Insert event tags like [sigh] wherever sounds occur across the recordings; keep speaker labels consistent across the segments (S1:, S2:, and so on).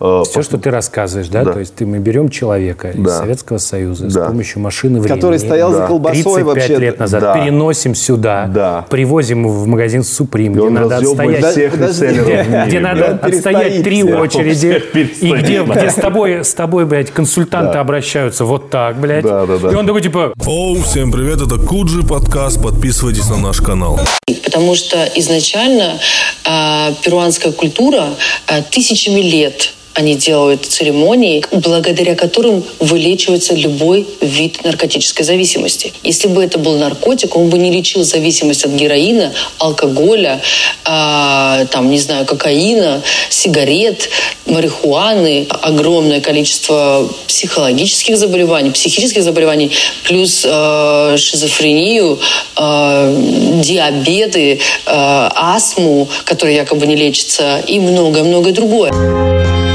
S1: Э,
S2: Все, что ты рассказываешь, да?
S1: Да.
S2: То есть ты, мы берем человека из
S1: Да.
S2: Советского Союза с
S1: Да.
S2: помощью машины времени.
S3: Который стоял за колбасой
S2: 35
S3: вообще.
S2: лет назад.
S1: Да.
S2: Переносим сюда,
S1: Да.
S2: привозим его в магазин Supreme, где надо отстоять...
S1: всех реселлеров
S2: Где, где надо отстоять три
S3: всех.
S2: очереди, [laughs] и
S1: да.
S2: где с тобой, с тобой, блядь, консультанты обращаются вот так, блядь.
S1: Да, да, да.
S2: И он такой, типа,
S4: Оу, всем привет, это Куджи подкаст, подписывайтесь на наш канал.
S5: Потому что изначально э, перуанская культура э, тысячами лет они делают церемонии, благодаря которым вылечивается любой вид наркотической зависимости. Если бы это был наркотик, он бы не лечил зависимость от героина, алкоголя, э, там, не знаю, кокаина, сигарет, марихуаны, огромное количество психологических заболеваний, психических заболеваний, плюс э, шизофрению, э, диабеты, э, астму, которая якобы не лечится, и многое-многое другое.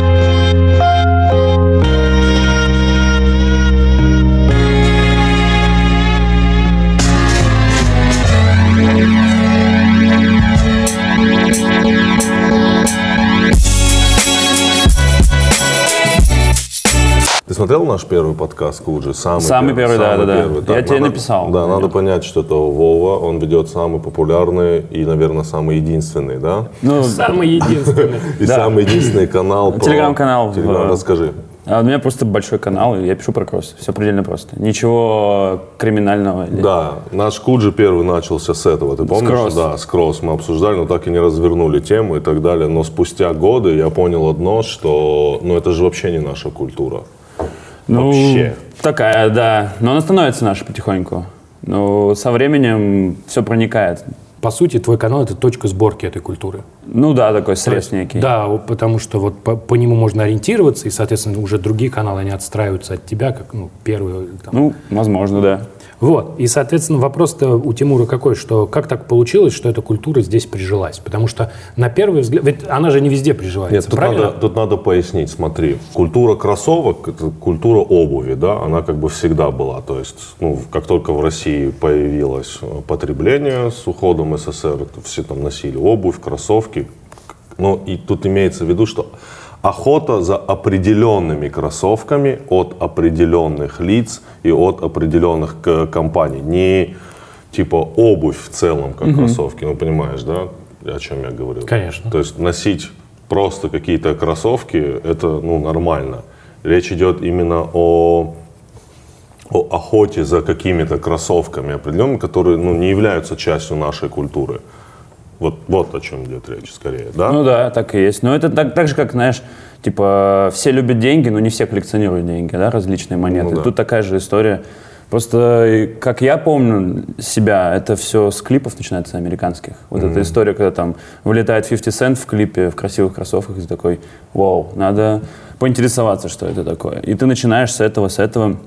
S6: Смотрел наш первый подкаст Куджи? Самый,
S7: Самый первый, да, да, да.
S6: первый.
S7: Я тебе написал.
S6: Да, надо понять, что это Вова, он ведет самый популярный и, наверное, самый единственный, да?
S7: Ну,
S2: самый единственный. [laughs]
S6: И
S7: Да.
S6: самый единственный канал.
S7: Телеграм-канал
S6: Телеграм, расскажи.
S7: а у меня просто большой канал, и я пишу про кросс. Все предельно просто. Ничего криминального. или-
S6: Да, наш Куджи первый начался с этого, ты помнишь?
S7: кросс.
S6: Да, с кросс мы обсуждали, но так и не развернули тему и так далее. Но спустя годы я понял одно, что ну это же вообще не наша культура.
S7: Ну,
S6: Вообще.
S7: Такая, да. Но она становится наша потихоньку. Но со временем все проникает.
S2: По сути, твой канал — это точка сборки этой культуры.
S7: Ну да, такой срез некий.
S2: Да, потому что вот по, по нему можно ориентироваться, и, соответственно, уже другие каналы, они отстраиваются от тебя, как, ну, первые, там,
S7: Ну, возможно, да.
S2: Вот. И, соответственно, вопрос-то у Тимура какой, что как так получилось, что эта культура здесь прижилась? Потому что на первый взгляд... Ведь она же не везде приживается,
S6: Нет, тут
S2: правильно?
S6: надо, тут надо пояснить, смотри, культура кроссовок, это культура обуви, да, она как бы всегда была, то есть, ну, как только в России появилось потребление с уходом СССР, все там носили обувь, кроссовки, ну, и тут имеется в виду, что охота за определенными кроссовками от определенных лиц и от определенных к- компаний, не типа обувь в целом, как кроссовки, ну, понимаешь, да, о чем я говорил?
S2: Конечно.
S6: То есть носить просто какие-то кроссовки, это ну, нормально. Речь идет именно о, о охоте за какими-то кроссовками определенными, которые ну, не являются частью нашей культуры. Вот, вот о чем идет речь скорее, да?
S7: Ну да, так и есть. Но это так, так же, как, знаешь, типа, все любят деньги, но не все коллекционируют деньги, да, различные монеты.
S6: Ну да.
S7: Тут такая же история. Просто, э, как я помню себя, это все с клипов начинается американских. Вот эта история, когда там вылетает 50 Cent в клипе в красивых кроссовках, и ты такой, вау, надо поинтересоваться, что это такое. И ты начинаешь с этого, с этого.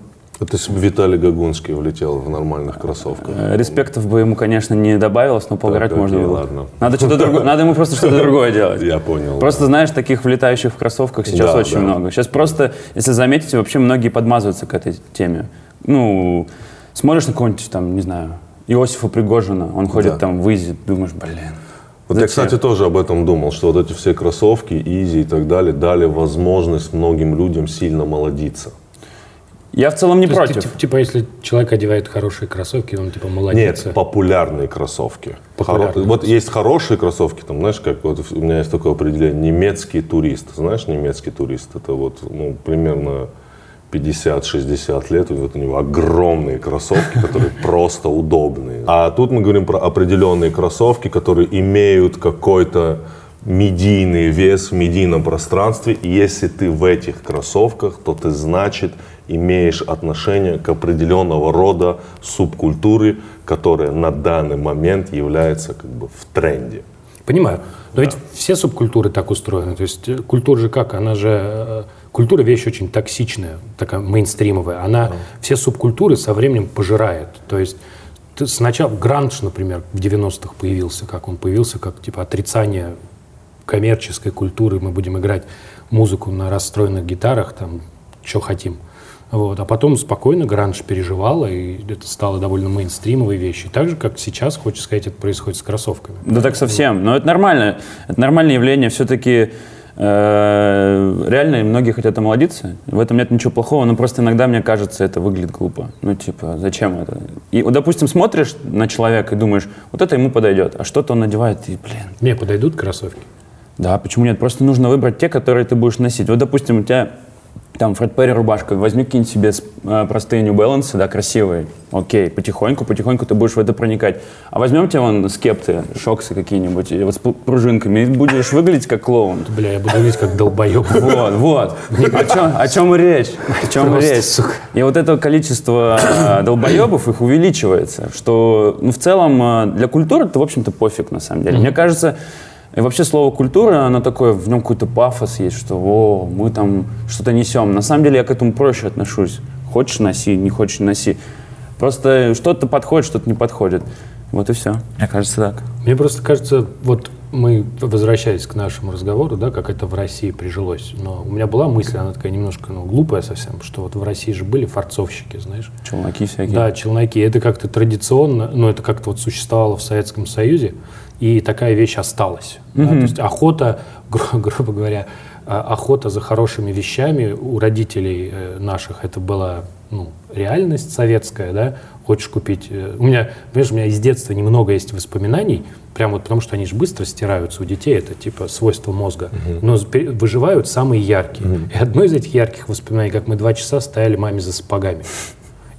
S6: Это Виталий Гагунский влетел в нормальных кроссовках.
S7: Э, Респектов бы ему, конечно, не добавилось, но поугарать
S6: Так,
S7: можно было.
S6: ладно.
S7: Надо, что-то другое, [laughs] надо ему просто что-то другое делать.
S6: Я понял.
S7: Просто, знаешь, таких влетающих в кроссовках сейчас
S6: Да,
S7: очень
S6: да.
S7: много. Сейчас просто, если заметите, вообще многие подмазываются к этой теме. Ну, смотришь на какого-нибудь там, не знаю, Иосифа Пригожина, он ходит
S6: Да.
S7: там в Изи, думаешь, блин.
S6: Вот я,
S7: зачем?
S6: кстати, тоже об этом думал, что вот эти все кроссовки, изи и так далее дали возможность многим людям сильно молодиться.
S7: Я в целом не
S2: То есть,
S7: против.
S2: ти- типа, если человек одевает хорошие кроссовки, он типа молодец.
S6: Нет, популярные кроссовки.
S2: Популярные
S6: Хоро- Вот есть хорошие кроссовки, там, знаешь, как вот у меня есть такое определение, немецкий турист. Знаешь, немецкий турист, это вот, ну, примерно 50-60 лет, и вот у него огромные кроссовки, которые [laughs] просто удобные. А тут мы говорим про определенные кроссовки, которые имеют какой-то медийный вес в медийном пространстве. И если ты в этих кроссовках, то ты, значит, имеешь отношение к определенного рода субкультуре, которая на данный момент является как бы в тренде.
S2: Понимаю. Но ведь все субкультуры так устроены. То есть э, культура же как? Она же... э, Культура вещь очень токсичная, такая мейнстримовая. Она все субкультуры со временем пожирает. То есть ты сначала гранж, например, в 90-х появился, как он появился, как типа отрицание коммерческой культуры. Мы будем играть музыку на расстроенных гитарах, там, что хотим. Вот. А потом спокойно гранж переживала, и это стало довольно мейнстримовой вещью. Так же, как сейчас, хочется сказать, это происходит с кроссовками.
S7: Да так совсем. Но это нормально. Это нормальное явление. Все-таки э, реально многие хотят омолодиться. В этом нет ничего плохого, но просто иногда, мне кажется, это выглядит глупо. Ну, типа, зачем это? И, вот, допустим, смотришь на человека и думаешь, вот это ему подойдет, а что-то он надевает, и, блин,
S2: Мне подойдут кроссовки?
S7: да, почему нет? Просто нужно выбрать те, которые ты будешь носить. Вот, допустим, у тебя там Фред Перри рубашка, возьми какие-нибудь себе э, простые New Balance, да, красивые. Окей, потихоньку, потихоньку ты будешь в это проникать. А возьмем тебе вон скепты, шоксы какие-нибудь, вот с пружинками, и будешь выглядеть как клоун.
S2: Бля, я буду выглядеть как долбоеб.
S7: Вот, вот. О чем, о чем и речь? О чем
S2: Просто,
S7: речь?
S2: сука.
S7: И вот это количество э, долбоебов, их увеличивается, что, ну, в целом, э, для культуры это, в общем-то, пофиг, на самом деле. Мне кажется, и вообще слово культура, оно такое, в нем какой-то пафос есть, что о, мы там что-то несем. На самом деле я к этому проще отношусь. Хочешь носи, не хочешь носи. Просто что-то подходит, что-то не подходит. Вот и все. Мне кажется так.
S2: Мне просто кажется, вот мы возвращаясь к нашему разговору, да, как это в России прижилось. Но у меня была мысль, она такая немножко ну, глупая совсем, что вот в России же были форцовщики, знаешь.
S7: Челноки всякие.
S2: Да, челноки. Это как-то традиционно, ну, это как-то вот существовало в Советском Союзе, и такая вещь осталась. да. То есть охота, [laughs] гру- грубо говоря, а, охота за хорошими вещами у родителей э, наших это была ну, реальность советская, да, хочешь купить. э, У меня, понимаешь, у меня из детства немного есть воспоминаний, прям вот потому что они же быстро стираются у детей, это типа свойство мозга, но спе- выживают самые яркие. И одно из этих ярких воспоминаний, как мы два часа стояли маме за сапогами.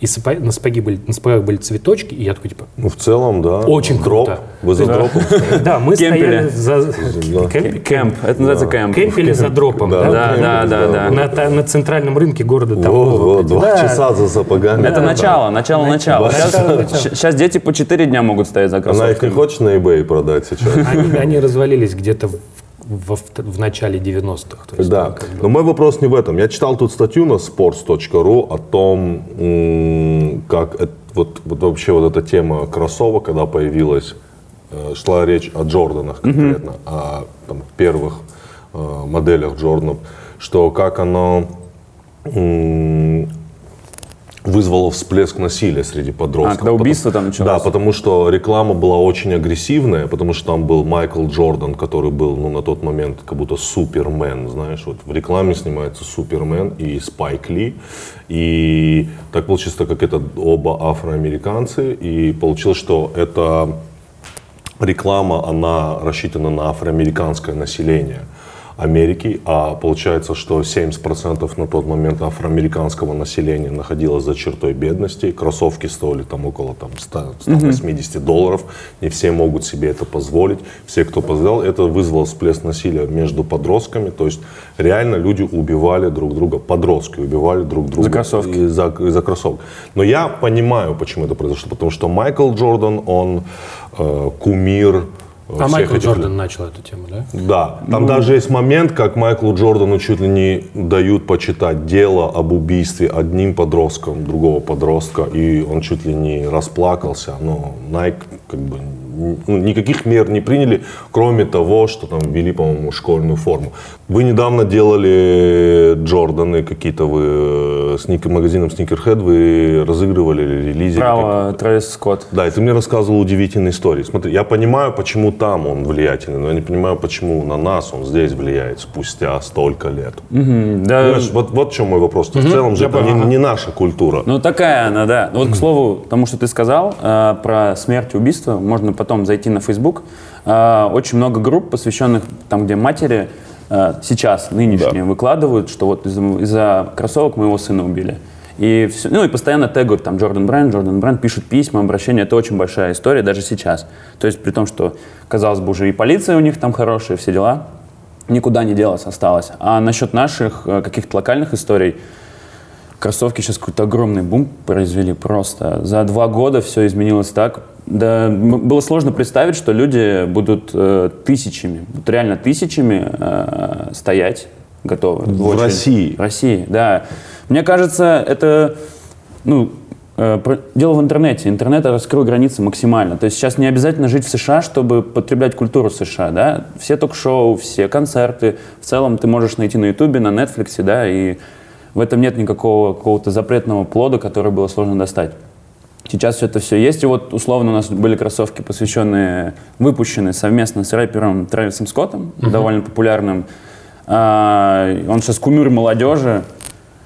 S2: И сапо- на, сапоги были, на сапогах были цветочки, и я такой, типа,
S6: Ну, в целом, да.
S2: Очень
S6: Дроп.
S2: круто.
S6: Вы за дропом? [laughs]
S2: да, мы стояли за... Camp-
S7: Camp. Это называется camp.
S2: Кемпили за дропом,
S6: Да.
S2: да?
S7: Да.
S2: На, центральном рынке города там.
S6: Вот,
S2: вот
S6: вот,
S2: эти.
S6: два часа за сапогами.
S7: Это начало, начало, начало. Сейчас, дети по 4 дня могут стоять за
S6: Она их
S7: кроссовками.
S6: не хочет на eBay продать сейчас?
S2: Они, они развалились где-то в, вт- в начале 90-х. то есть
S6: Да,
S2: там как бы-
S6: но мой вопрос не в этом. Я читал тут статью на sports.ru о том, как это- вот, вот вообще вот эта тема кроссовок, когда появилась, э, шла речь о Джорданах конкретно, о там, первых э, моделях Джорданов, что как оно вызвало всплеск насилия среди подростков.
S7: А, когда убийство там началось?
S6: Да, потому что реклама была очень агрессивная, потому что там был Майкл Джордан, который был ну, на тот момент как будто супермен, знаешь, вот в рекламе снимается супермен и Спайк Ли, и так получилось, так как это оба афроамериканцы, и получилось, что это реклама, она рассчитана на афроамериканское население Америки, а получается, что 70% на тот момент афроамериканского населения находилось за чертой бедности, кроссовки стоили там около там, 100, 180 долларов, не все могут себе это позволить, все, кто позволял, это вызвало всплеск насилия между подростками, то есть реально люди убивали друг друга, подростки убивали друг друга
S7: За кроссовки.
S6: из-за из-за кроссовок. Но я понимаю, почему это произошло, потому что Майкл Джордан, он э, кумир
S2: А Майкл
S6: этих
S2: Джордан начал эту тему, да?
S6: да, там даже есть момент, как Майклу Джордану чуть ли не дают почитать дело об убийстве одним подростком другого подростка, и он чуть ли не расплакался, но Nike как бы ну, никаких мер не приняли, кроме того, что там ввели, по-моему, школьную форму. Вы недавно делали Джорданы какие-то, вы э, с ник- магазином Sneakerhead, вы разыгрывали релизили
S7: Право, Трэвис Скотт.
S6: да, и ты мне рассказывал удивительные истории. Смотри, я понимаю, почему там он влиятельный, но я не понимаю, почему на нас он здесь влияет спустя столько лет.
S7: Да,
S6: Понимаешь, вот, вот в чем мой вопрос. В целом же это не, не наша культура.
S7: Ну, такая она, да. Вот, к слову, тому, что ты сказал э, про смерть и убийство, можно потом зайти на Facebook. Э, очень много групп, посвященных там, где матери э, сейчас, нынешние, выкладывают, что вот из-за, из-за кроссовок моего сына убили. И все, ну и постоянно тегают там Джордан Брэнд, Джордан Брэнд, пишут письма, обращения. Это очень большая история даже сейчас. То есть при том, что, казалось бы, уже и полиция у них там хорошая, все дела, никуда не делась, осталось. А насчет наших э, каких-то локальных историй, Кроссовки сейчас какой-то огромный бум произвели просто. За два года все изменилось так. Да, было сложно представить, что люди будут э, тысячами, вот реально тысячами э, стоять готовы.
S6: В
S7: очередь.
S6: России?
S7: В России, да. Мне кажется, это ну, э, дело в интернете. Интернет раскрыл границы максимально. То есть сейчас не обязательно жить в США, чтобы потреблять культуру США. Да? Все ток-шоу, все концерты. В целом ты можешь найти на Ютубе, на Netflix, да, и в этом нет никакого какого-то запретного плода, который было сложно достать. Сейчас все это все есть. И вот условно у нас были кроссовки, посвященные, выпущенные совместно с рэпером Трэвисом Скоттом, довольно популярным. А, Он сейчас кумир молодежи.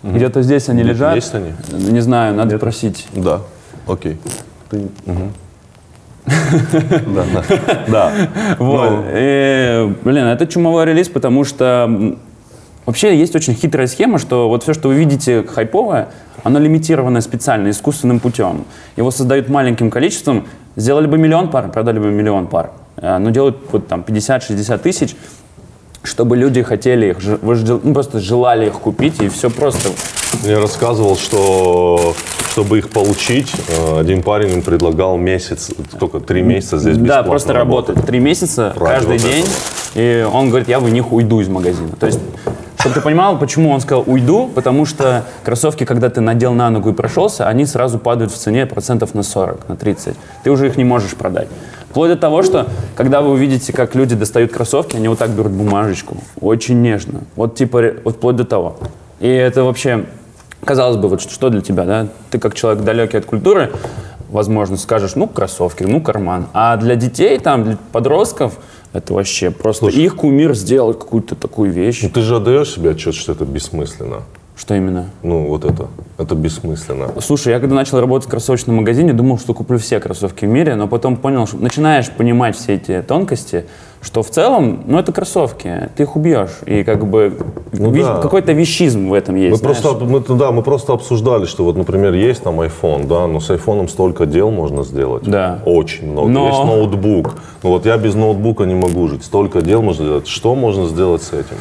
S7: Где-то здесь они лежат.
S6: Есть они?
S7: Не знаю, надо просить.
S6: Да, окей. Ты... мгм. [laughs] Да, да. Да.
S7: Вот.
S6: Ну,
S7: И, блин, это чумовой релиз, потому что вообще есть очень хитрая схема, что вот все, что вы видите хайповое, оно лимитировано специально, искусственным путем. Его создают маленьким количеством. Сделали бы миллион пар, продали бы миллион пар. Э, Но делают вот там 50-60 тысяч, чтобы люди хотели их, ну, просто желали их купить, и все просто.
S6: Мне рассказывал, что чтобы их получить, э, один парень им предлагал месяц, только три месяца здесь бесплатно
S7: Да, просто работать. Три месяца,
S6: Ради
S7: каждый
S6: вот
S7: день. И он говорит, я в них уйду из магазина. То есть, чтобы ты понимал, почему он сказал уйду, потому что кроссовки, когда ты надел на ногу и прошелся, они сразу падают в цене процентов на 40, на 30. Ты уже их не можешь продать. Вплоть до того, что когда вы увидите, как люди достают кроссовки, они вот так берут бумажечку, очень нежно. Вот типа, вот вплоть до того. И это вообще, казалось бы, вот что для тебя, да? Ты как человек далекий от культуры, возможно, скажешь, ну, кроссовки, ну, карман. А для детей, там, для подростков, это вообще просто их кумир сделал какую-то такую вещь.
S6: Ну, ты же отдаешь себе отчет, что это бессмысленно.
S7: Что именно?
S6: Ну, вот это. Это бессмысленно.
S7: Слушай, я когда начал работать в кроссовочном магазине, думал, что куплю все кроссовки в мире, но потом понял, что начинаешь понимать все эти тонкости, что в целом, ну, это кроссовки, ты их убьешь. И как бы
S6: Ну
S7: ви-
S6: да.
S7: какой-то вещизм в этом есть.
S6: Мы
S7: знаешь.
S6: просто, мы, да, мы просто обсуждали, что вот, например, есть там iPhone, да, но с iPhone столько дел можно сделать.
S7: Да.
S6: Очень много.
S7: Но-
S6: Есть ноутбук. Ну вот я без ноутбука не могу жить. Столько дел можно сделать. Что можно сделать с этим?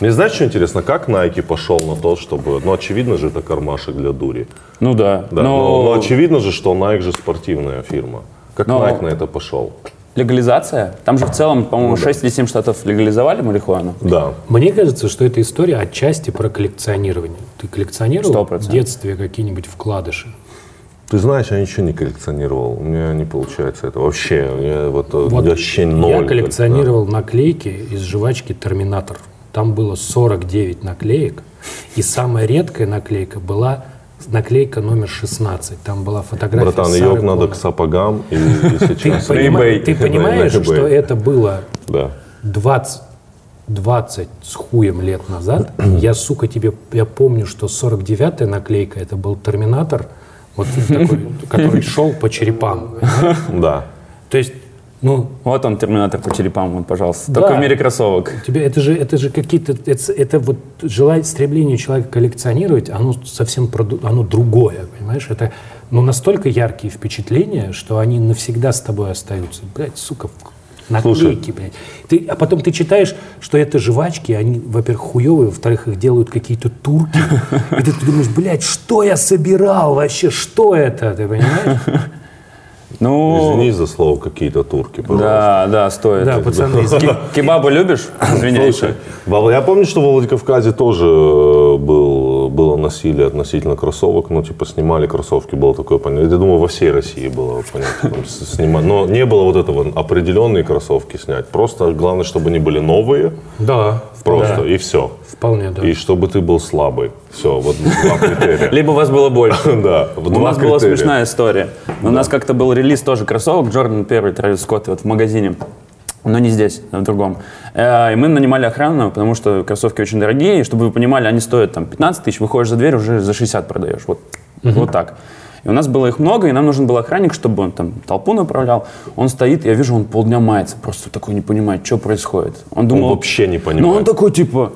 S6: Мне знаешь, что интересно? Как Nike пошел на то, чтобы... Ну, очевидно же, это кармашек для дури.
S7: Ну да.
S6: Да, но, но очевидно же, что Nike же спортивная фирма. Как
S7: Но-
S6: Nike на это пошел?
S7: Легализация. Там же в целом, по-моему, 6 или 7 штатов легализовали марихуану.
S6: Да.
S2: Мне кажется, что эта история отчасти про коллекционирование. Ты коллекционировал
S7: Сто
S2: в
S7: процентов.
S2: детстве какие-нибудь вкладыши?
S6: Ты знаешь, я ничего не коллекционировал. У меня не получается это вообще. Я вот, э,
S2: Вот
S6: вообще ноль.
S2: Я коллекционировал наклейки из жвачки «Терминатор». Там было 49 наклеек, и самая редкая наклейка была наклейка номер 16. Там была фотография
S6: Братан, ее надо к сапогам и, и [laughs]
S2: Ты,
S6: сейчас.
S2: понима-
S7: eBay.
S2: ты понимаешь, что это было
S6: Да.
S2: 20, 20 с хуем лет назад. Я, сука, тебе, я помню, что 49-я наклейка, это был Терминатор, вот [laughs] такой, который шел по черепам.
S6: Да.
S2: То есть, ну,
S7: Вот он, терминатор по черепам, вот, пожалуйста.
S2: Да.
S7: Только в мире кроссовок.
S2: тебе это же, это же какие-то, это, это вот желание, стремление человека коллекционировать, оно совсем оно другое, понимаешь? Это ну, настолько яркие впечатления, что они навсегда с тобой остаются. Блядь, сука, наклейки, блядь. Ты, а потом ты читаешь, что это жвачки, они, во-первых, хуевые, во-вторых, их делают какие-то турки. И ты, ты думаешь, блядь, что я собирал вообще, что это, ты понимаешь?
S7: Ну,
S6: Извини за слово какие-то турки, пожалуйста.
S7: да, да, стоит.
S2: Да, пацаны,
S7: Кебабы любишь? Извиняйся.
S6: Слушай, я помню, что во Владикавказе тоже э, был, насилие относительно кроссовок. Ну, типа, снимали кроссовки, было такое понятие. Я думаю, во всей России было понятие. там. Но не было вот этого, определенные кроссовки снять. Просто главное, чтобы они были новые,
S2: Да,
S6: просто, и все.
S2: вполне, да.
S6: И чтобы ты был слабый. Все, вот два [laughs] критерия.
S7: Либо вас было больше. [laughs]
S6: Да,
S7: У нас была смешная история. У нас как-то был релиз тоже кроссовок Джордан первый, Трэвис Скотт, вот в магазине. Но не здесь, а в другом. Э, И мы нанимали охрану, потому что кроссовки очень дорогие. И чтобы вы понимали, они стоят там 15 тысяч, выходишь за дверь, уже за 60 продаешь. Вот, вот так. И у нас было их много, и нам нужен был охранник, чтобы он там толпу направлял. Он стоит, я вижу, он полдня мается, просто такой не понимает, что происходит. Он думал,
S6: вообще не
S7: Ну,
S6: понимает.
S7: он такой, типа,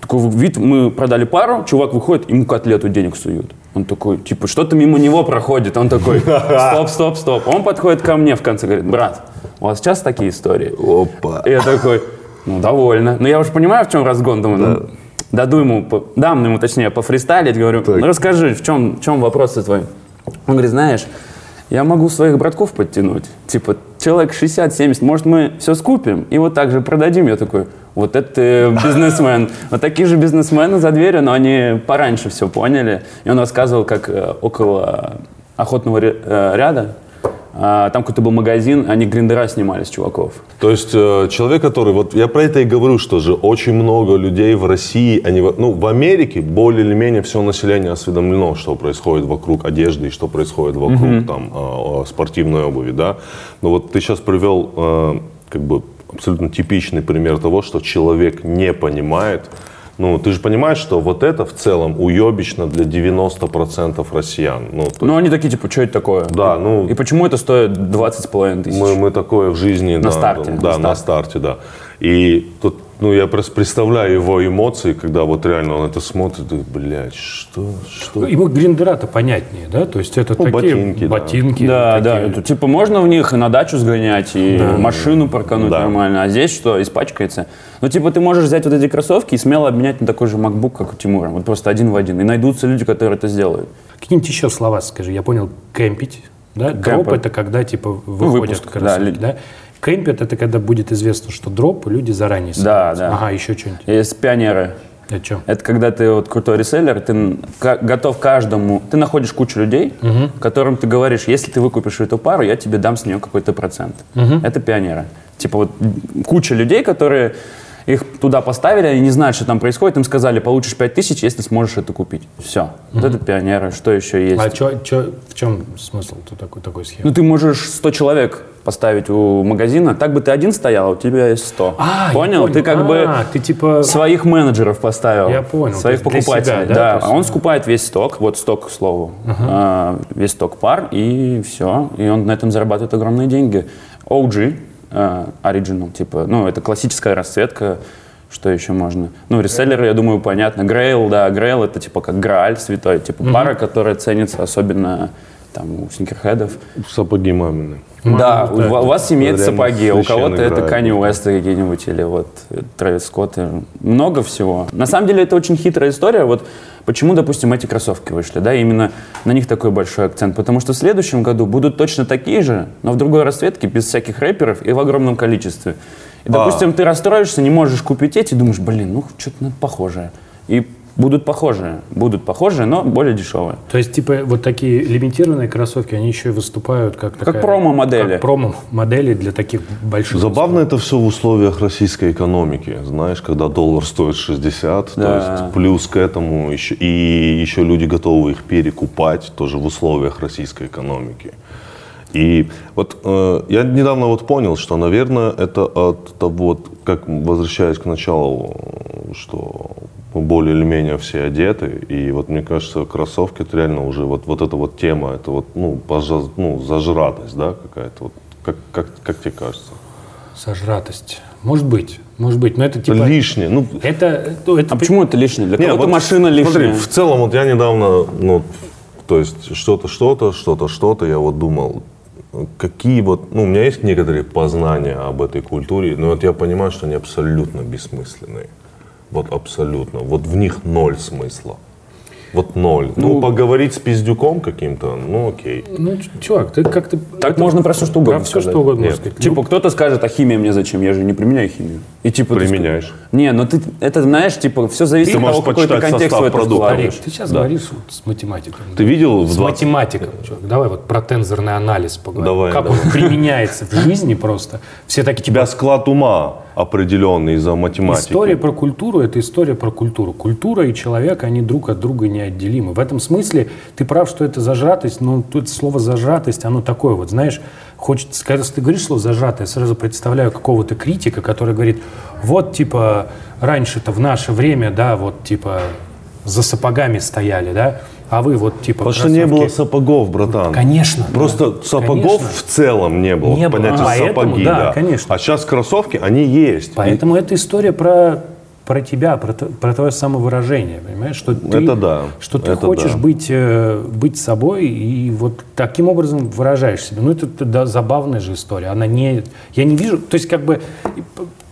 S7: такой вид, мы продали пару, чувак выходит, ему котлету денег суют. Он такой, типа, что-то мимо него проходит. Он такой, [laughs] стоп, стоп, стоп. Он подходит ко мне в конце, говорит, брат, у вас сейчас такие истории?
S6: Опа.
S7: И я такой, ну, довольно. Ну, я уже понимаю, в чем разгон. Думаю, ну, даду ему, дам ему, точнее, пофристайлить. Говорю, ну, расскажи, в чем, в чем вопросы твои? Он говорит, знаешь, я могу своих братков подтянуть. Типа, человек 60-70, может, мы все скупим и вот так же продадим. Я такой, вот это бизнесмен. Вот такие же бизнесмены за дверью, но они пораньше все поняли. И он рассказывал, как э, около охотного э, ряда, там какой-то был магазин, они гриндера снимали с чуваков.
S6: То есть э, человек, который, вот я про это и говорю, что же очень много людей в России, они, ну, в Америке более или менее все население осведомлено, что происходит вокруг одежды и что происходит вокруг там э, э, спортивной обуви, да. Но вот ты сейчас привел э, как бы абсолютно типичный пример того, что человек не понимает. Ну, ты же понимаешь, что вот это в целом уебищно для 90% россиян. Ну, то
S7: Ну, они такие, типа, что это такое?
S6: Да, ну-
S7: И почему это стоит 20 с половиной тысяч?
S6: Мы, мы такое в жизни... да,
S7: старте,
S6: Да,
S7: на
S6: на старте, да. И тут, ну, я просто представляю его эмоции, когда вот реально он это смотрит, и, блядь, что, что?
S2: Ему гриндера-то понятнее, да? То есть это
S6: Ну,
S2: такие
S6: ботинки, да.
S2: ботинки.
S7: Да, да.
S2: такие-
S7: Это, типа можно в них и на дачу сгонять, и машину паркануть
S6: Да.
S7: нормально. А здесь что, испачкается? Ну, типа, ты можешь взять вот эти кроссовки и смело обменять на такой же MacBook, как у Тимура. Вот просто один в один. И найдутся люди, которые это сделают.
S2: Какие-нибудь еще слова скажи. Я понял, кемпить. Да? Дроп это когда типа выходят
S7: Ну, выпуск,
S2: кроссовки,
S7: да,
S2: да? Кемпить это когда будет известно, что дроп, люди заранее
S7: Да,
S2: собираются.
S7: да.
S2: Ага, еще что-нибудь.
S7: Есть пионеры.
S2: О чем?
S7: Это когда ты вот крутой реселлер, ты готов каждому, ты находишь кучу людей, которым ты говоришь, если ты выкупишь эту пару, я тебе дам с нее какой-то процент. Это пионеры. Типа вот куча людей, которые их туда поставили, они не знают, что там происходит, им сказали, получишь 5000, если сможешь это купить. Все. Вот это пионеры. Что еще есть?
S2: А чё, чё- в чем смысл такой, такой схемы?
S7: Ну, ты можешь 100 человек поставить у магазина, так бы ты один стоял, а у тебя есть 100.
S2: А, я
S7: понял? Ты как бы
S2: А, ты типа...
S7: своих менеджеров поставил.
S2: Я понял,
S7: Своих покупателей.
S2: себя, да,
S7: да,
S2: есть,
S7: а он скупает весь сток, вот сток, к слову, а, весь сток пар, и все. И он на этом зарабатывает огромные деньги. OG, а, Original, типа, ну, это классическая расцветка, что еще можно? Ну, реселлеры, я думаю, понятно. Грейл, да, Грейл это типа как Грааль святой, типа пара, которая ценится особенно там у сникерхедов.
S6: Сапоги мамины.
S7: Да, у, вас
S6: реально
S7: сапоги, а у кого-то это. Канни Уэсты какие-нибудь или вот Трэвис Скотт. Много всего. На самом деле это очень хитрая история. Вот почему, допустим, эти кроссовки вышли, да, именно на них такой большой акцент. Потому что в следующем году будут точно такие же, но в другой расцветке, без всяких рэперов и в огромном количестве. И, допустим, ты расстроишься, не можешь купить эти, думаешь, блин, ну что-то надо похожее. И будут похожие, будут похожие, но более дешевые.
S2: То есть, типа, вот такие лимитированные кроссовки, они еще и выступают как такая-
S7: промо-модели.
S2: Как промо-модели для таких больших...
S6: Забавно это все в условиях российской экономики, знаешь, когда доллар стоит 60,
S7: Да.
S6: то есть плюс к этому еще, и еще люди готовы их перекупать тоже в условиях российской экономики. И вот э, я недавно вот понял, что, наверное, это от того, как возвращаясь к началу, что мы более или менее все одеты, и вот мне кажется, кроссовки это реально уже вот, вот эта вот тема, это вот, ну, пожа- ну зажратость, да, какая-то вот, как, как, как тебе кажется?
S2: Сожратость. Может быть, может быть, но это типа...
S6: Лишнее, ну,
S2: Это, это
S7: А почему это лишнее? Для кого-то
S6: вот
S7: машина лишняя.
S6: Смотри, в целом, вот я недавно, ну, то есть что-то, что-то, что-то, что-то, я вот думал, какие вот, ну, у меня есть некоторые познания об этой культуре, но вот я понимаю, что они абсолютно бессмысленные. Вот абсолютно. Вот в них ноль смысла. Вот ноль. Ну, поговорить с пиздюком каким-то, ну окей.
S2: Ну, чувак, ты как-то...
S7: Так
S2: это-
S7: можно про все что угодно
S2: Про все
S7: сказать.
S2: что угодно
S6: Нет.
S2: сказать.
S7: Типа, кто-то скажет, а химия мне зачем? Я же не применяю химию. И типа ты
S6: Применяешь.
S7: ск- Не, ну ты, это знаешь, типа, все зависит
S6: Ты
S7: от того, какой ты контекст в это
S6: продукта.
S7: вкладываешь.
S2: Ты сейчас
S6: Да.
S2: говоришь вот с математиком.
S6: Ты видел в
S2: С
S6: 20...
S2: математиком. чувак. Давай вот про тензорный анализ поговорим.
S6: Давай,
S2: как
S6: давай.
S2: он применяется в жизни просто. Все такие,
S6: У
S2: типа,
S6: тебя склад ума определенный из-за математики.
S2: История про культуру – это история про культуру. Культура и человек, они друг от друга неотделимы. В этом смысле ты прав, что это зажатость, но тут слово «зажатость», оно такое вот, знаешь, хочется, когда ты говоришь слово «зажатое», я сразу представляю какого-то критика, который говорит, вот, типа, раньше-то в наше время, да, вот, типа, за сапогами стояли, да, а вы вот, типа,
S6: Потому что не было сапогов, братан.
S2: Конечно.
S6: Просто
S2: да.
S6: сапогов
S2: Конечно.
S6: в целом не было.
S2: Не
S6: Вот
S2: было.
S6: Понятие
S2: Поэтому,
S6: сапоги,
S2: да,
S6: да.
S2: конечно.
S6: А сейчас кроссовки, они есть.
S2: Поэтому это история про, про тебя, про, про твое самовыражение, понимаешь? Что ты,
S6: Это да,
S2: Что ты
S6: это
S2: хочешь
S6: да.
S2: быть, э, быть собой и вот таким образом выражаешь себя. Ну, это, да, забавная же история. Она не... Я не вижу... То есть, как бы, и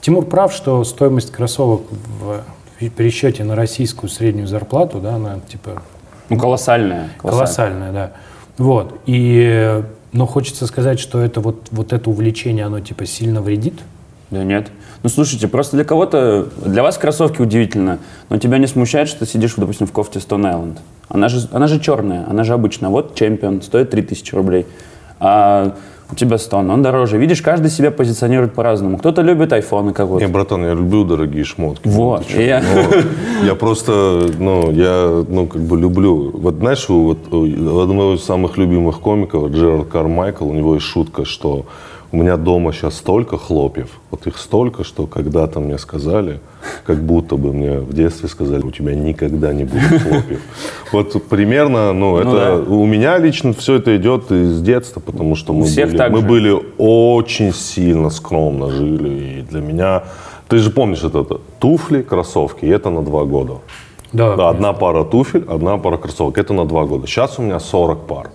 S2: Тимур прав, что стоимость кроссовок в пересчете на российскую среднюю зарплату, да, она, типа,
S7: Ну, колоссальная.
S2: колоссальная, да. Вот. И... Но хочется сказать, что это вот, вот это увлечение, оно, типа, сильно вредит.
S7: Да нет. Ну, слушайте, просто для кого-то, для вас кроссовки удивительно, но тебя не смущает, что ты сидишь, допустим, в кофте Stone Island. Она же, она же черная, она же обычная. Вот чемпион, стоит 3000 рублей. А у тебя Stone, он дороже. Видишь, каждый себя позиционирует по-разному. Кто-то любит айфоны
S6: Не,
S7: кого-то.
S6: братан, я люблю дорогие шмотки.
S7: Вот. И я-
S6: Ну, я просто, ну, я, ну, как бы люблю. Вот знаешь, вот, одного из самых любимых комиков, Джерард Кармайкл, у него есть шутка, что У меня дома сейчас столько хлопьев, вот их столько, что когда-то мне сказали, как будто бы мне в детстве сказали, у тебя никогда не будет хлопьев. [laughs] Вот примерно, ну, это у меня лично все это идет из детства, потому что мы, были, мы были очень сильно скромно жили, и для меня, ты же помнишь это, туфли, кроссовки, и это на два года.
S2: Да,
S6: Да, одна пара туфель, одна пара кроссовок. Это на два года. Сейчас у меня 40 пар.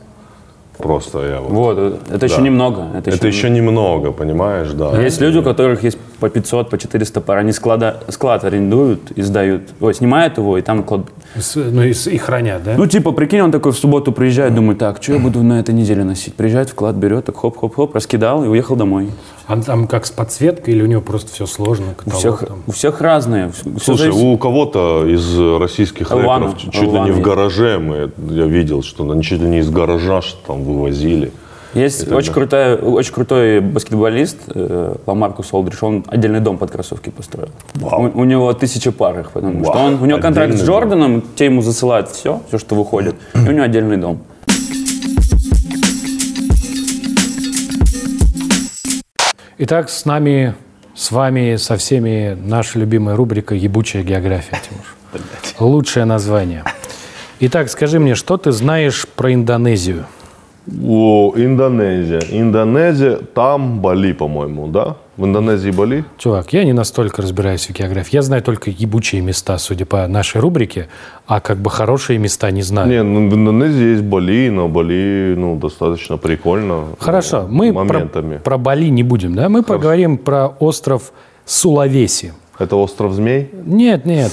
S6: Просто я вот.
S7: Вот, это еще
S6: Да.
S7: немного. Это,
S6: Это еще немного, понимаешь, да.
S7: Есть люди, у которых есть по 500, по 400 пар. Они склада, склад арендуют и сдают. Ой, снимают его и там кладут.
S2: Ну и, и хранят, да?
S7: Ну, типа, прикинь, он такой в субботу приезжает, думает, так, что я буду на этой неделе носить? Приезжает, вклад берет, так хоп-хоп-хоп, раскидал и уехал домой.
S2: А там как с подсветкой или у него просто все сложно?
S7: У всех,
S2: там?
S7: у всех разные.
S6: Слушай,
S7: зависит-
S6: у кого-то из российских
S7: Алвана,
S6: рэперов чуть ли не в гараже мы, я видел, что они чуть ли не из гаража что там вывозили.
S7: Есть очень, крутая, очень крутой баскетболист э, Ламаркус Олдриш, он отдельный дом под кроссовки построил. У, у него тысяча пар их, потому что
S6: Вау,
S7: он, у него контракт с
S6: отдельный дом.
S7: Джорданом, те ему засылают все, все, что выходит, и у него отдельный дом.
S2: Итак, с нами, с вами, со всеми наша любимая рубрика «Ебучая география», Тимур. Лучшее название. Итак, скажи мне, что ты знаешь про Индонезию?
S6: О, Индонезия. Индонезия, там Бали, по-моему, да? В Индонезии Бали?
S2: Чувак, я не настолько разбираюсь в географии. Я знаю только ебучие места, судя по нашей рубрике, а как бы хорошие места не знаю.
S6: Не, ну, в Индонезии есть Бали, но Бали, ну, достаточно прикольно.
S2: Хорошо,
S6: ну,
S2: мы про,
S6: моментами.
S2: про Бали не будем, да? Мы поговорим про остров Сулавеси.
S6: Это остров Змей?
S2: Нет, нет,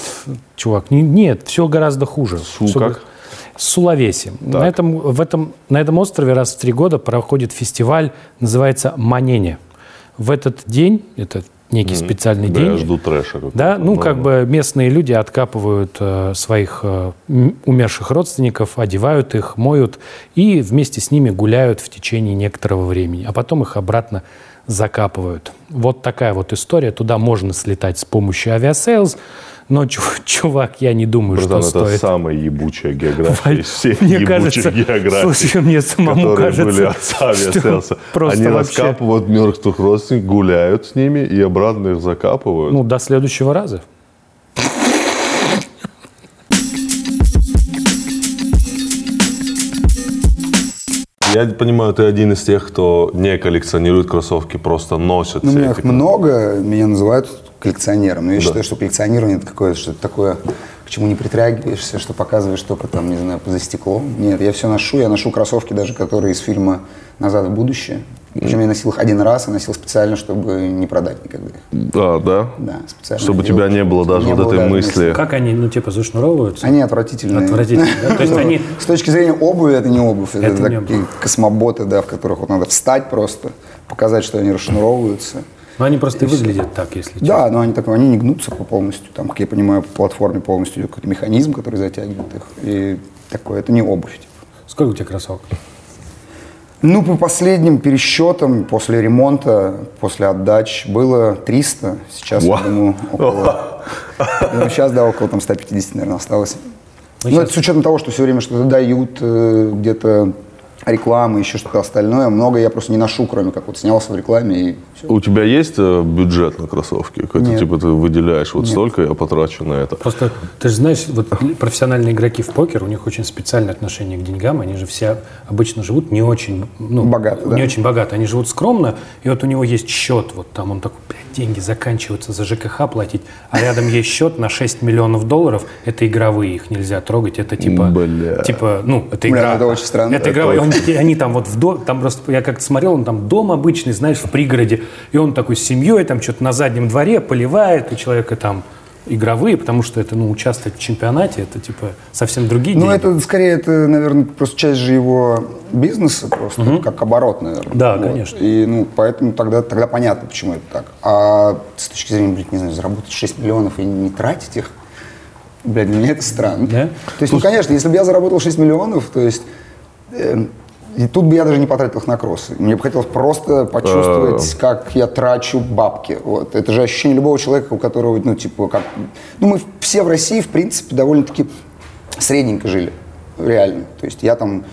S2: чувак, не- нет, все гораздо хуже.
S6: Су
S2: Всё
S6: как?
S2: га- Сулавеси. На этом, в этом, на этом острове раз в три года проходит фестиваль, называется Манене. В этот день, это некий специальный
S6: Да,
S2: день,
S6: я жду трэша.
S2: да, ну, как бы местные люди откапывают э, своих э, умерших родственников, одевают их, моют и вместе с ними гуляют в течение некоторого времени, а потом их обратно закапывают. Вот такая вот история. Туда можно слетать с помощью Aviasales, но, чу- чувак, я не думаю,
S6: Братан,
S2: что
S6: это
S2: стоит.
S6: самая ебучая география из всех
S2: Мне
S6: ебучих
S2: кажется,
S6: географий.
S2: слушай, мне самому
S6: которые
S2: кажется,
S6: были от авиаселса.
S2: что просто
S6: Они
S2: вообще-
S6: раскапывают мертвых родственников, гуляют с ними и обратно их закапывают.
S2: Ну, до следующего раза.
S6: Я понимаю, ты один из тех, кто не коллекционирует кроссовки, просто носит
S1: Ну, у меня
S6: эти
S1: их много, меня называют коллекционером. Но я считаю, что коллекционирование это какое-то что-то такое, к чему не притрагиваешься, что показываешь только там, не знаю, за стеклом. Нет, я все ношу. Я ношу кроссовки даже, которые из фильма «Назад в будущее». Причем я носил их один раз, и носил специально, чтобы не продать никогда.
S6: Да, да.
S1: Да, специально.
S6: Чтобы у
S1: делал,
S6: тебя не было даже
S1: не
S6: вот
S1: было
S6: этой
S1: даже
S6: мысли.
S2: Как они, ну, типа, зашнуровываются?
S1: Они отвратительные.
S2: Отвратительно, да? То есть
S1: Ну,
S2: они-
S1: С точки зрения обуви это не обувь. Это,
S2: Это не
S1: такие
S2: обувь.
S1: космоботы, да, в которых вот надо встать просто, показать, что они расшнуровываются.
S2: Ну, они просто и выглядят так, если честно.
S1: Да, но они так, они не гнутся по полностью. Там, как я понимаю, по платформе полностью идет какой-то механизм, который затягивает их. И такое, это не обувь. типа.
S2: Сколько у тебя кроссовок?
S1: Ну, по последним пересчетам, после ремонта, после отдач, было 300. Сейчас, я
S6: Вау.
S1: думаю, около... [laughs] Ну, сейчас, да, около там 150, наверное, осталось.
S2: Ну,
S1: Ну,
S2: щас-
S1: это с учетом того, что все время что-то дают, э, где-то реклама, еще что-то остальное. Много я просто не ношу, кроме как вот снялся в рекламе и все.
S6: У тебя есть э, бюджет на кроссовки? Какой-то
S1: Нет.
S6: типа ты выделяешь, вот столько я потрачу на это.
S2: Просто, ты же знаешь, вот профессиональные игроки в покер, у них очень специальное отношение к деньгам. Они же все обычно живут не очень, ну,
S1: Богато,
S2: не
S1: да.
S2: очень богато. Они живут скромно, и вот у него есть счет, вот там он такой, блядь, деньги заканчиваются за ЖКХ платить, а рядом есть счет на 6 миллионов долларов, это игровые, их нельзя трогать, это типа,
S6: Бля.
S2: типа, ну, это
S1: Бля,
S2: игра.
S1: это очень странно.
S2: Это игра, и они, там вот в дом, там просто, я как-то смотрел, он там дом обычный, знаешь, в пригороде, и он такой с семьей, там что-то на заднем дворе поливает, у человека там игровые, потому что это, ну, участвовать в чемпионате, это, типа, совсем другие
S1: Ну, это скорее, это, наверное, просто часть же его бизнеса, просто как оборот, наверное.
S2: Да,
S1: Вот.
S2: конечно.
S1: И, ну, поэтому тогда, тогда понятно, почему это так. А с точки зрения, блядь, не знаю, заработать 6 миллионов и не тратить их, блядь, для меня это странно.
S2: Да?
S1: То есть, ну, конечно, если бы я заработал 6 миллионов, то есть... эм, и тут бы я даже не потратил их на кроссы. Мне бы хотелось просто почувствовать, как я трачу бабки. Вот. Это же ощущение любого человека, у которого, ну, типа, как... Ну, мы все в России, в принципе, довольно-таки средненько жили. Реально. То есть я там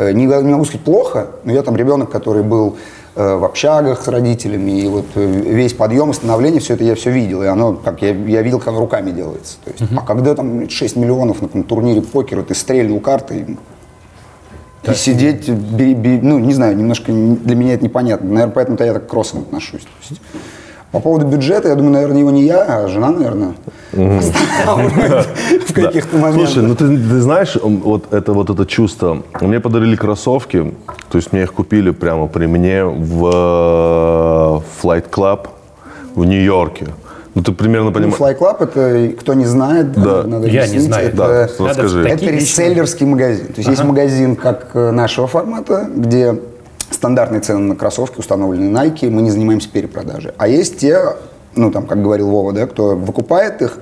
S1: Э, Не, не могу сказать плохо, но я там ребенок, который был э, в общагах с родителями, и вот э, весь подъем и становление, все это я все видел, и оно, как я, я видел, как оно руками делается. То есть, А когда там 6 миллионов на турнире покера, ты стрельнул карты, и, и сидеть, бе- бе- ну, не знаю, немножко не- для меня это непонятно. Наверное, поэтому-то я так к кроссам отношусь. То есть, по поводу бюджета, я думаю, наверное, его не я, а жена, наверное, в каких-то моментах.
S6: Слушай, ну ты, знаешь, вот это вот это чувство. Мне подарили кроссовки, то есть мне их купили прямо при мне в э, Flight Club в Нью-Йорке. Ну ты примерно
S1: Ну,
S6: понимаешь.
S1: Fly Club, это, кто не знает,
S6: Да.
S1: надо
S2: Я не
S1: объяснить,
S2: знаю.
S1: это,
S6: Да, расскажи.
S1: это реселлерский магазин. То есть есть магазин как э, нашего формата, где стандартные цены на кроссовки установлены Nike, мы не занимаемся перепродажей. А есть те, ну там, как говорил Вова, да, кто выкупает их,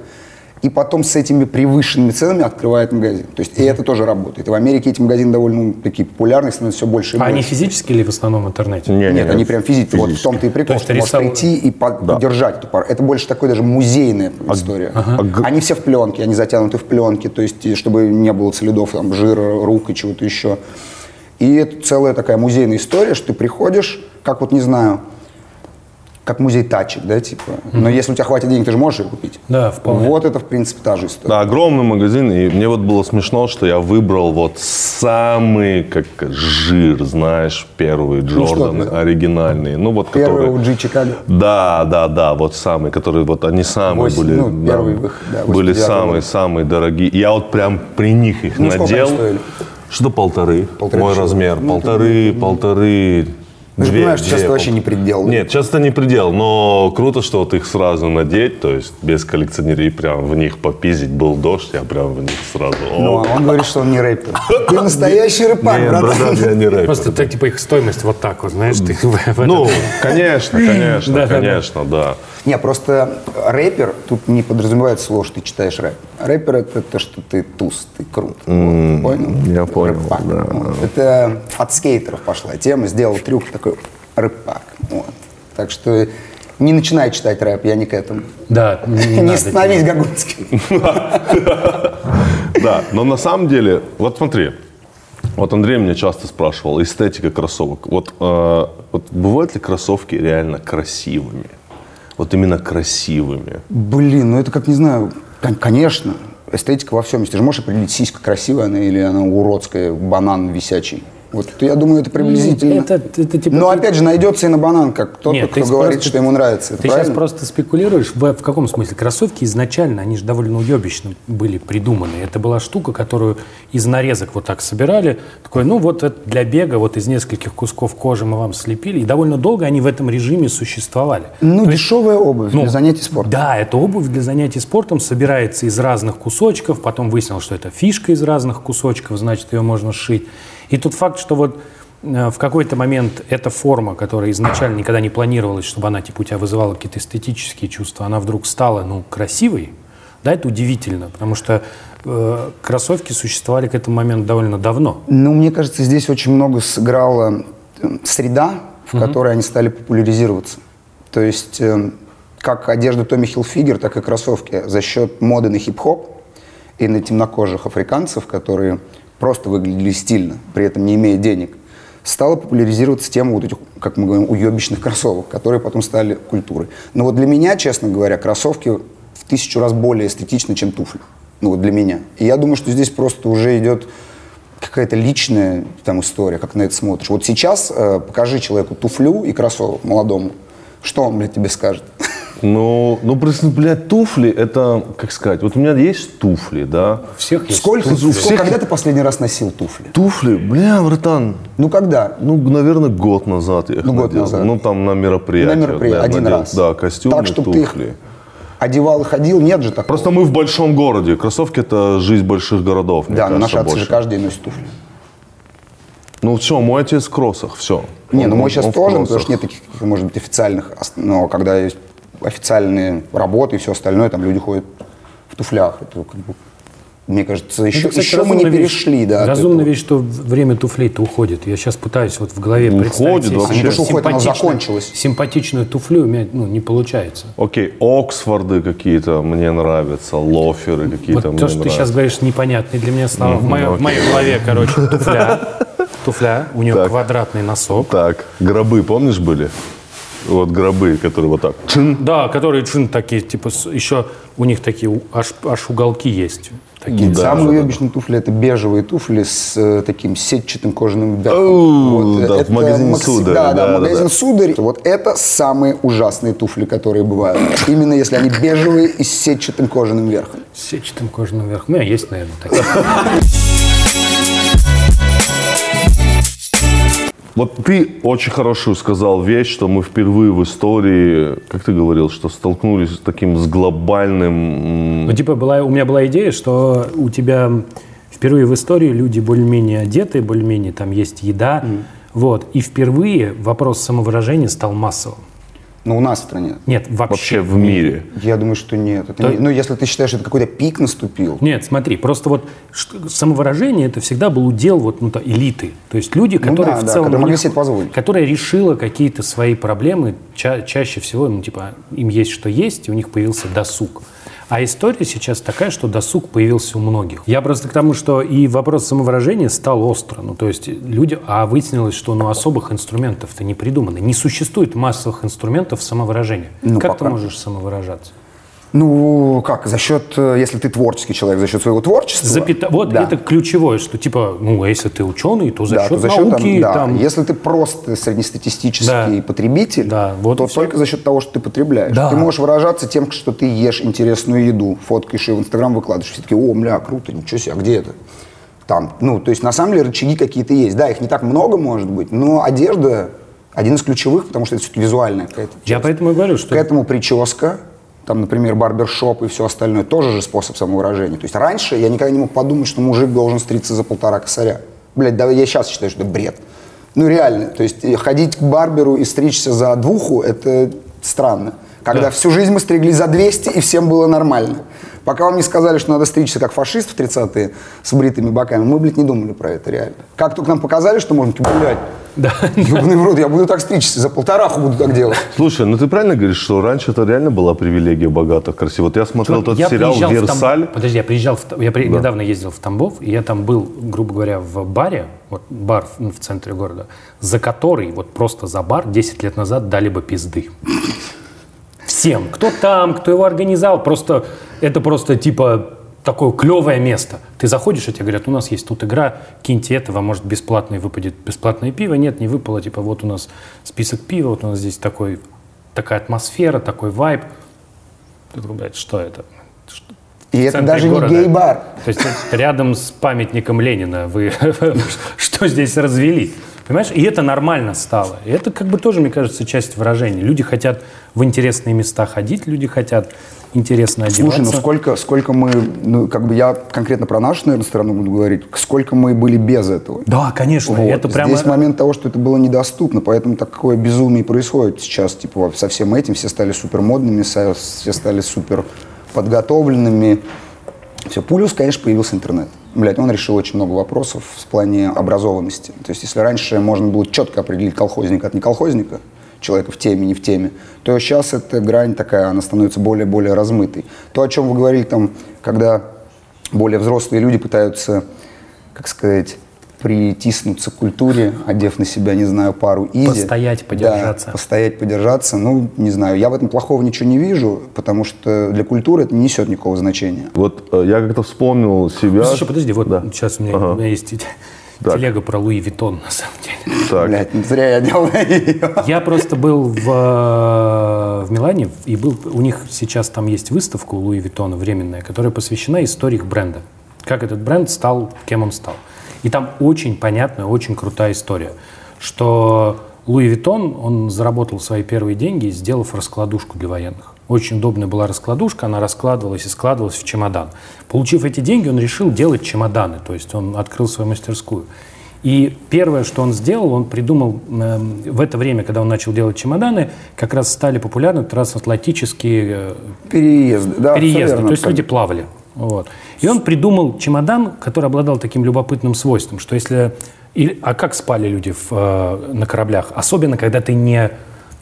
S1: и потом с этими превышенными ценами открывает магазин. То есть и это тоже работает. И в Америке эти магазины довольно ну, такие популярные, становятся все больше и
S2: А они
S1: больше.
S2: физически или в основном в интернете?
S6: Не,
S1: Нет, они прям физически. Вот в том-то и прикол,
S2: То есть
S1: что ты можешь прийти и по- подержать эту пару. Это больше такой даже музейная история.
S6: г-
S1: Они все в пленке, они затянуты в пленке, то есть чтобы не было следов там, жира, рук и чего-то еще. И это целая такая музейная история, что ты приходишь, как вот, не знаю, как музей тачек, да, типа. Но если у тебя хватит денег, ты же можешь ее купить.
S2: Да, вполне.
S1: Вот это, в принципе, та же история.
S6: Да, огромный магазин, и мне вот было смешно, что я выбрал вот самый, как жир, знаешь, первые
S1: что ты
S6: Джорданы,
S1: взял?
S6: оригинальные. Ну вот
S1: Первый
S6: которые...
S1: OG Чикаго.
S6: Да, да, да, вот самые, которые вот они самые
S1: Восемь,
S6: были,
S1: ну,
S6: да,
S1: первый выход, да,
S6: были
S1: 89-го
S6: самые
S1: года.
S6: самые дорогие. Я вот прям при них их
S1: Ну,
S6: надел.
S1: стоили?
S6: Что полторы?
S1: Полторы
S6: Мой размер,
S1: Ну,
S6: полторы, полторы.
S1: Ты же
S6: две-
S1: понимаешь, что сейчас это вообще не предел. да?
S6: Нет, сейчас это не предел, но круто, что вот их сразу надеть, то есть без коллекционерии прям в них попиздить. Был дождь, я прям в них сразу.
S1: Ну, а он говорит, что он не рэпер. [laughs] Ты настоящий рэпак,
S6: Нет,
S1: братан.
S6: я не рэпер.
S2: Просто так, типа их стоимость вот так вот, знаешь, ты
S6: Ну, конечно, [laughs] конечно, конечно, да.
S1: Не, просто рэпер, тут не подразумевает слово, что ты читаешь рэп. Рэпер это то, что ты туз, ты крут. Понял?
S6: я понял, да.
S1: Это от скейтеров пошла тема, сделал трюк такой рэпак. Вот. Так что не начинай читать рэп, я не к этому.
S2: Да, не, [laughs]
S1: Не, становись Гагунским. [laughs]
S6: Да, но на самом деле, вот смотри, вот Андрей меня часто спрашивал, эстетика кроссовок. Вот, э, вот бывают ли кроссовки реально красивыми? Вот именно красивыми.
S1: Блин, ну это как, не знаю, кон- конечно, эстетика во всем есть. Ты же можешь определить, сиська красивая она или она уродская, банан висячий. Вот я думаю, это приблизительно.
S2: Это, это типа
S1: Но
S2: ты-
S1: опять же найдется и на банан, как кто-то,
S2: Нет,
S1: кто
S2: ты
S1: говорит,
S2: просто-
S1: что ему нравится. Это
S2: Ты
S1: правильно?
S2: сейчас просто спекулируешь. В, в каком смысле? Кроссовки изначально, они же довольно уебищно были придуманы. Это была штука, которую из нарезок вот так собирали. Такой, ну вот это для бега, вот из нескольких кусков кожи мы вам слепили. И довольно долго они в этом режиме существовали.
S1: Ну, дешевая обувь
S2: Ну,
S1: для занятий спортом.
S2: Да, эта обувь для занятий спортом собирается из разных кусочков. Потом выяснилось, что это фишка из разных кусочков, значит, ее можно сшить. И тут факт, что вот э, в какой-то момент эта форма, которая изначально никогда не планировалась, чтобы она типа у тебя вызывала какие-то эстетические чувства, она вдруг стала, ну, красивой, да, это удивительно, потому что э, кроссовки существовали к этому моменту довольно давно.
S1: Ну, мне кажется, здесь очень много сыграла э, среда, в которой они стали популяризироваться. То есть, э, как одежда Томми Хилфигер, так и кроссовки за счет моды на хип-хоп и на темнокожих африканцев, которые просто выглядели стильно, при этом не имея денег, стала популяризироваться тема вот этих, как мы говорим, уебищных кроссовок, которые потом стали культурой. Но вот для меня, честно говоря, кроссовки в тысячу раз более эстетичны, чем туфли. Ну вот для меня. И я думаю, что здесь просто уже идет какая-то личная там история, как на это смотришь. Вот сейчас э, покажи человеку туфлю и кроссовок молодому. Что он, блядь, тебе скажет?
S6: Ну, ну, просто, блядь, туфли, это, как сказать, вот у меня есть туфли, да.
S2: Всех есть
S1: Сколько,
S2: туфли.
S1: сколько- когда ты последний раз носил туфли?
S6: Туфли, бля, братан,
S1: Ну когда?
S6: ну, наверное, год назад я их
S1: Ну, год
S6: надел.
S1: назад.
S6: Ну, там на мероприятие.
S1: На мероприятии один раз.
S6: Да, костюм
S1: Так, чтобы ты их
S6: туфли.
S1: одевал и ходил, нет же такого.
S6: Просто мы в большом городе. Кроссовки – это жизнь больших городов, мне
S1: да, но
S6: кажется,
S1: наши отцы же
S6: больше.
S1: каждый день носит туфли.
S6: Ну, все, мой отец в кроссах, все.
S1: Не, ну мой сейчас тоже, потому что нет таких, может быть, официальных, но когда есть официальные работы и все остальное, там люди ходят в туфлях. Это как бы, мне кажется, еще,
S2: Это, кстати,
S1: еще мы не
S2: разумная вещь.
S1: перешли, да.
S2: Разумная вещь, что время туфлей-то уходит. Я сейчас пытаюсь вот в голове
S6: Ну,
S2: представить
S6: уходит
S2: себе
S6: вообще.
S1: То, что уходит, оно закончилось.
S2: Симпатичную туфлю у меня ну, не получается.
S6: Окей, Оксфорды какие-то мне нравятся, лоферы
S2: Вот
S6: какие-то
S2: то,
S6: мне
S2: что ты сейчас говоришь, непонятные для меня слова. В, моей, в моей голове, короче, туфля. [laughs] туфля, у нее
S6: Так.
S2: квадратный носок.
S6: Так, гробы, помнишь, были? Вот гробы, которые вот так. Чин.
S2: Да, которые чин такие, типа, еще у них такие аж, аж уголки есть. Такие.
S6: Да,
S1: Самые
S6: да, да.
S1: уебищные туфли это бежевые туфли с э, таким сетчатым кожаным верхом.
S6: Оу, да, в
S1: это
S6: магазине
S1: макси-
S6: Сударь,
S1: Да, да,
S6: да, да,
S1: магазин
S6: да.
S1: Сударь. Вот это самые ужасные туфли, которые бывают. Именно если они бежевые и с сетчатым кожаным верхом.
S2: С сетчатым кожаным верхом. У меня есть, наверное, такие. [laughs]
S6: Вот ты очень хорошую сказал вещь, что мы впервые в истории, как ты говорил, что столкнулись с таким с глобальным...
S2: Ну, типа, была, у меня была идея, что у тебя впервые в истории люди более-менее одеты, более-менее там есть еда. Вот. И впервые вопрос самовыражения стал массовым.
S1: Но у нас в стране.
S2: Нет, вообще.
S6: Вообще в мире.
S1: Я думаю, что нет. Это
S2: То-
S1: не- ну, если ты считаешь, что это какой-то пик наступил.
S2: Нет, смотри, просто вот самовыражение это всегда был удел вот ну, то, элиты. То есть люди, которые
S1: да,
S2: в
S1: да,
S2: целом...
S1: которые могли себе позволить.
S2: Которая решила какие-то свои проблемы, ча- чаще всего, ну, типа, им есть что есть, и у них появился досуг. А история сейчас такая, что досуг появился у многих. Я просто к тому, что и вопрос самовыражения стал остро. Ну, то есть люди... А выяснилось, что ну, особых инструментов-то не придумано. Не существует массовых инструментов самовыражения.
S1: Ну,
S2: как
S1: пока.
S2: ты можешь самовыражаться?
S1: Ну, как, за счет, э, если ты творческий человек, за счет своего творчества.
S2: Запята- Вот
S1: да.
S2: это ключевое, что типа, ну, а если ты ученый, то за
S1: Да,
S2: счет
S1: то за счет,
S2: науки,
S1: там, да.
S2: там,
S1: Если ты просто среднестатистический
S2: Да.
S1: потребитель,
S2: Да, вот
S1: то
S2: и всё.
S1: только за счет того, что ты потребляешь.
S2: Да.
S1: Ты можешь выражаться тем, что ты ешь интересную еду, фоткаешь ее в Инстаграм, выкладываешь. Все таки о, бля, круто, ничего себе, а где это? Там, ну, то есть на самом деле рычаги какие-то есть. Да, их не так много может быть, но одежда один из ключевых, потому что это все-таки визуальная какая-то
S2: Я
S1: часть.
S2: поэтому и говорю, что...
S1: К этому прическа, там, например, барбершоп и все остальное, тоже же способ самовыражения. То есть раньше я никогда не мог подумать, что мужик должен стриться за полтора косаря. Блять, да я сейчас считаю, что это бред. Ну реально, то есть э, ходить к барберу и стричься за двуху, это странно. Когда
S2: Да.
S1: всю жизнь мы стригли за 200 и всем было нормально. Пока вам не сказали, что надо стричься как фашист в 30-е с бритыми боками, мы, блядь, не думали про это реально. Как только нам показали, что можно, такие, блядь,
S2: Да.
S1: ебаный в рот, я буду так стричься, за полтораху буду так делать. [laughs]
S6: Слушай, ну ты правильно говоришь, что раньше это реально была привилегия богатых, красивых. Вот я смотрел
S2: Чувак,
S6: тот
S2: я
S6: сериал
S2: приезжал в Там-
S6: «Версаль».
S2: Подожди, я приезжал, в я при- недавно ездил в Тамбов, и я там был, грубо говоря, в баре, вот бар в, ну, в центре города, за который, вот просто за бар 10 лет назад дали бы пизды. Всем. Кто там, кто его организовал, просто, это просто типа такое клевое место. Ты заходишь, и тебе говорят, у нас есть тут игра, киньте это, вам может бесплатное выпадет бесплатное пиво. Нет, не выпало, типа вот у нас список пива, вот у нас здесь такой, такая атмосфера, такой вайб. Ты такой, блядь, что это? Что-
S1: И это даже
S2: города.
S1: не гей-бар.
S2: То есть это рядом с памятником Ленина вы [laughs] что здесь развели? Понимаешь? И это нормально стало. И это как бы тоже, мне кажется, часть выражения. Люди хотят в интересные места ходить, люди хотят интересно одеваться.
S1: Слушай, ну сколько, сколько мы, ну как бы я конкретно про нашу, наверное, страну буду говорить, сколько мы были без этого.
S2: Да, конечно.
S1: Вот.
S2: Это прямо...
S1: Здесь момент того, что это было недоступно, поэтому такое безумие происходит сейчас. Типа со всем этим все стали супер модными, все стали супер подготовленными. Все. Плюс, конечно, появился интернет. Блядь, он решил очень много вопросов в плане образованности. То есть, если раньше можно было четко определить колхозника от неколхозника, человека в теме, не в теме, то сейчас эта грань такая, она становится более-более размытой. То, о чем вы говорили там, когда более взрослые люди пытаются, как сказать, притиснуться к культуре, одев на себя, не знаю, пару изи.
S2: Постоять, подержаться.
S1: Да, постоять, подержаться. Ну, не знаю, я в этом плохого ничего не вижу, потому что для культуры это не несет никакого значения.
S6: Вот э, я как-то вспомнил себя.
S2: Слушай, подожди, вот
S6: Да.
S2: сейчас у меня,
S6: Ага.
S2: у меня есть
S6: Так.
S2: телега про Луи Виттон, на самом деле.
S6: Так.
S1: Блять, зря я делал ее.
S2: Я просто был в, э, в Милане, и был, у них сейчас там есть выставка у Луи Виттона временная, которая посвящена истории их бренда. Как этот бренд стал, кем он стал. И там очень понятная, очень крутая история, что Луи Виттон, он заработал свои первые деньги, сделав раскладушку для военных. Очень удобная была раскладушка, она раскладывалась и складывалась в чемодан. Получив эти деньги, он решил делать чемоданы, то есть он открыл свою мастерскую. И первое, что он сделал, он придумал эм, в это время, когда он начал делать чемоданы, как раз стали популярны трансатлантические э,
S1: Переезды, да,
S2: переезды,
S1: верно,
S2: то есть люди плавали. Вот. И он придумал чемодан, который обладал таким любопытным свойством, что если... или- а как спали люди в, э, на кораблях? Особенно, когда ты не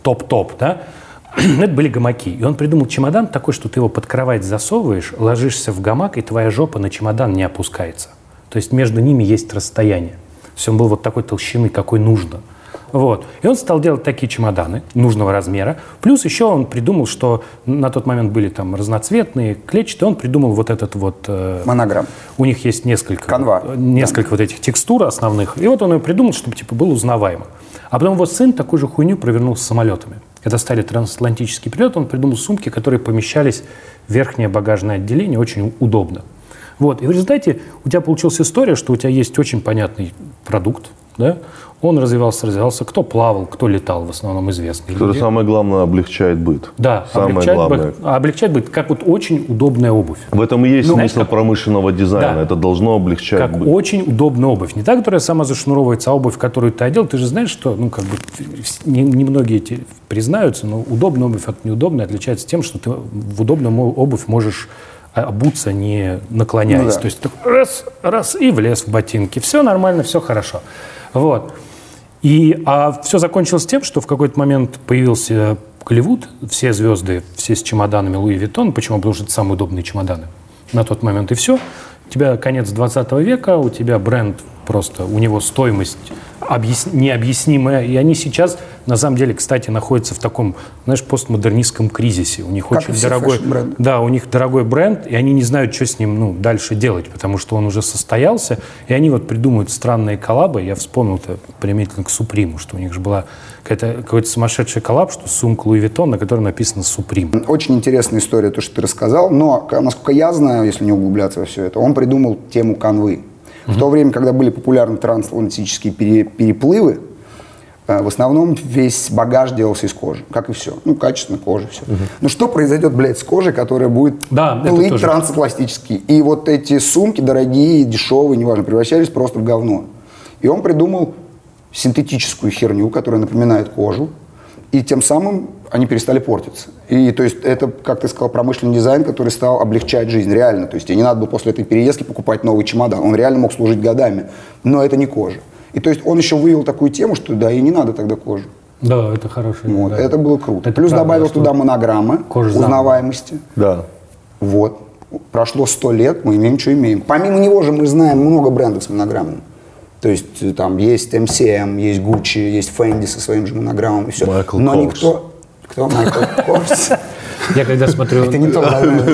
S2: топ-топ, да? [clears throat] Это были гамаки. И он придумал чемодан такой, что ты его под кровать засовываешь, ложишься в гамак, и твоя жопа на чемодан не опускается. То есть между ними есть расстояние. есть он был вот такой толщины, какой нужно. Вот. И он стал делать такие чемоданы нужного размера. Плюс еще он придумал, что на тот момент были там разноцветные, клетчатые. Он придумал вот этот вот... э,
S1: Монограмм.
S2: у них есть несколько,
S1: Канва.
S2: несколько вот этих текстур основных. И вот он ее придумал, чтобы типа было узнаваемо. А потом его сын такую же хуйню провернул с самолетами. Это стали трансатлантический перелет. Он придумал сумки, которые помещались в верхнее багажное отделение очень удобно. Вот. И в результате у тебя получилась история, что у тебя есть очень понятный продукт, да? Он развивался, развивался. Кто плавал, кто летал, в основном известные
S6: Это
S2: люди.
S6: самое главное облегчает быт.
S2: Да,
S6: самое
S2: облегчает,
S6: главное.
S2: бы- а облегчает быт, как вот очень удобная обувь.
S6: В этом и есть
S2: Ну,
S6: смысл
S2: как-
S6: промышленного дизайна.
S2: Да.
S6: Это должно облегчать
S2: Как
S6: быт.
S2: очень удобная обувь. Не та, которая сама зашнуровывается, а обувь, которую ты одел. Ты же знаешь, что, ну, как бы, вс- не, эти признаются, но удобная обувь от неудобной отличается тем, что ты в удобную мо- обувь можешь обуться, не наклоняясь.
S1: Ну да.
S2: То есть так раз, раз и влез в ботинки. Все нормально, все хорошо. Вот. И, а все закончилось тем, что в какой-то момент появился Голливуд, все звезды, все с чемоданами Луи Виттон. Почему? Потому что это самые удобные чемоданы на тот момент. И все. У тебя конец 20 века, у тебя бренд просто, у него стоимость объяс- необъяснимая. И они сейчас, на самом деле, кстати, находятся в таком, знаешь, постмодернистском кризисе. У них
S1: Как
S2: очень дорогой...
S1: фэшн-бренды.
S2: Да, у них дорогой бренд, и они не знают, что с ним ну, дальше делать, потому что он уже состоялся, и они вот придумывают странные коллабы. Я вспомнил это применительно к Суприму, что у них же была какая-то, какой-то сумасшедший коллаб, что сумка Луи Виттон, на которой написано Суприм.
S1: Очень интересная история, то, что ты рассказал, но, насколько я знаю, если не углубляться во все это, он придумал тему канвы. В то время, когда были популярны трансатлантические пере- переплывы, э, в основном весь багаж делался из кожи, как и все. Ну, качественно кожа, все. Ну, что произойдет, блядь, с кожей, которая будет
S2: Да,
S1: плыть
S2: тоже.
S1: трансатлантически? И вот эти сумки, дорогие, дешевые, неважно, превращались просто в говно. И он придумал синтетическую херню, которая напоминает кожу, и тем самым они перестали портиться. И то есть это, как ты сказал, промышленный дизайн, который стал облегчать жизнь, реально. То есть тебе не надо было после этой переездки покупать новый чемодан. Он реально мог служить годами, но это не кожа. И то есть он еще вывел такую тему, что да, и не надо тогда кожу.
S2: Да, это хороший.
S1: Вот,
S2: да.
S1: Это было круто.
S2: Это
S1: Плюс
S2: правда,
S1: добавил туда монограммы
S2: кожа заново.
S1: узнаваемости.
S6: Да.
S1: Вот. Прошло сто лет, мы имеем, что имеем. Помимо него же мы знаем много брендов с монограммами. То есть э, там есть MCM, есть Gucci, есть Fendi со своим же монограммом и все.
S6: Майкл
S1: Но
S6: Корс.
S1: никто... Кто? Майкл Корс?
S2: Я когда смотрю...
S1: Это не то,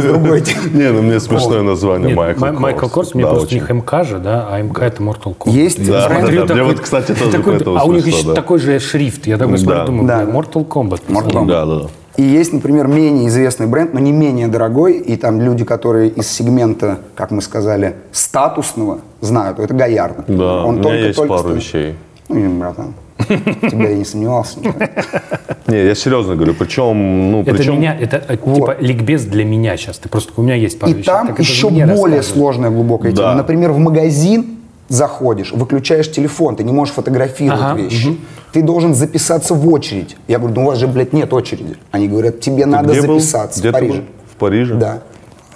S1: другой.
S6: Не, ну мне смешное название Майкл
S2: Май- Майкл Корс, мне просто
S6: очень.
S2: не ХМК же, да, а МК это Mortal Kombat.
S1: Есть
S6: Да, да. Мне вот, кстати, тоже
S2: такой-
S6: поэтому
S2: А у них еще такой же шрифт. Я такой смотрю, думаю, Mortal Kombat.
S1: Mortal Kombat.
S6: Да, да, да.
S1: И есть, например, менее известный бренд, но не менее дорогой, и там люди, которые из сегмента, как мы сказали, статусного знают, это Гаярд.
S6: Да, у меня есть пару
S1: стоит.
S6: вещей.
S1: Ну, не, братан, [laughs] тебя я не сомневался. [laughs]
S6: Не, я серьезно говорю, причем, ну,
S2: Это
S6: причем...
S2: меня, это э, типа ликбез для меня сейчас. Ты просто у меня есть пару
S1: И
S2: вещей.
S1: там еще более сложная глубокая
S6: Да.
S1: тема. Например, в магазин заходишь, выключаешь телефон, ты не можешь фотографировать
S2: Ага,
S1: вещи. Ты должен записаться в очередь. Я говорю, ну у вас же, блядь, нет очереди. Они говорят, тебе надо
S6: где был?
S1: записаться
S6: Где
S1: в
S6: ты
S1: Париже.
S6: был? В Париже?
S1: Да.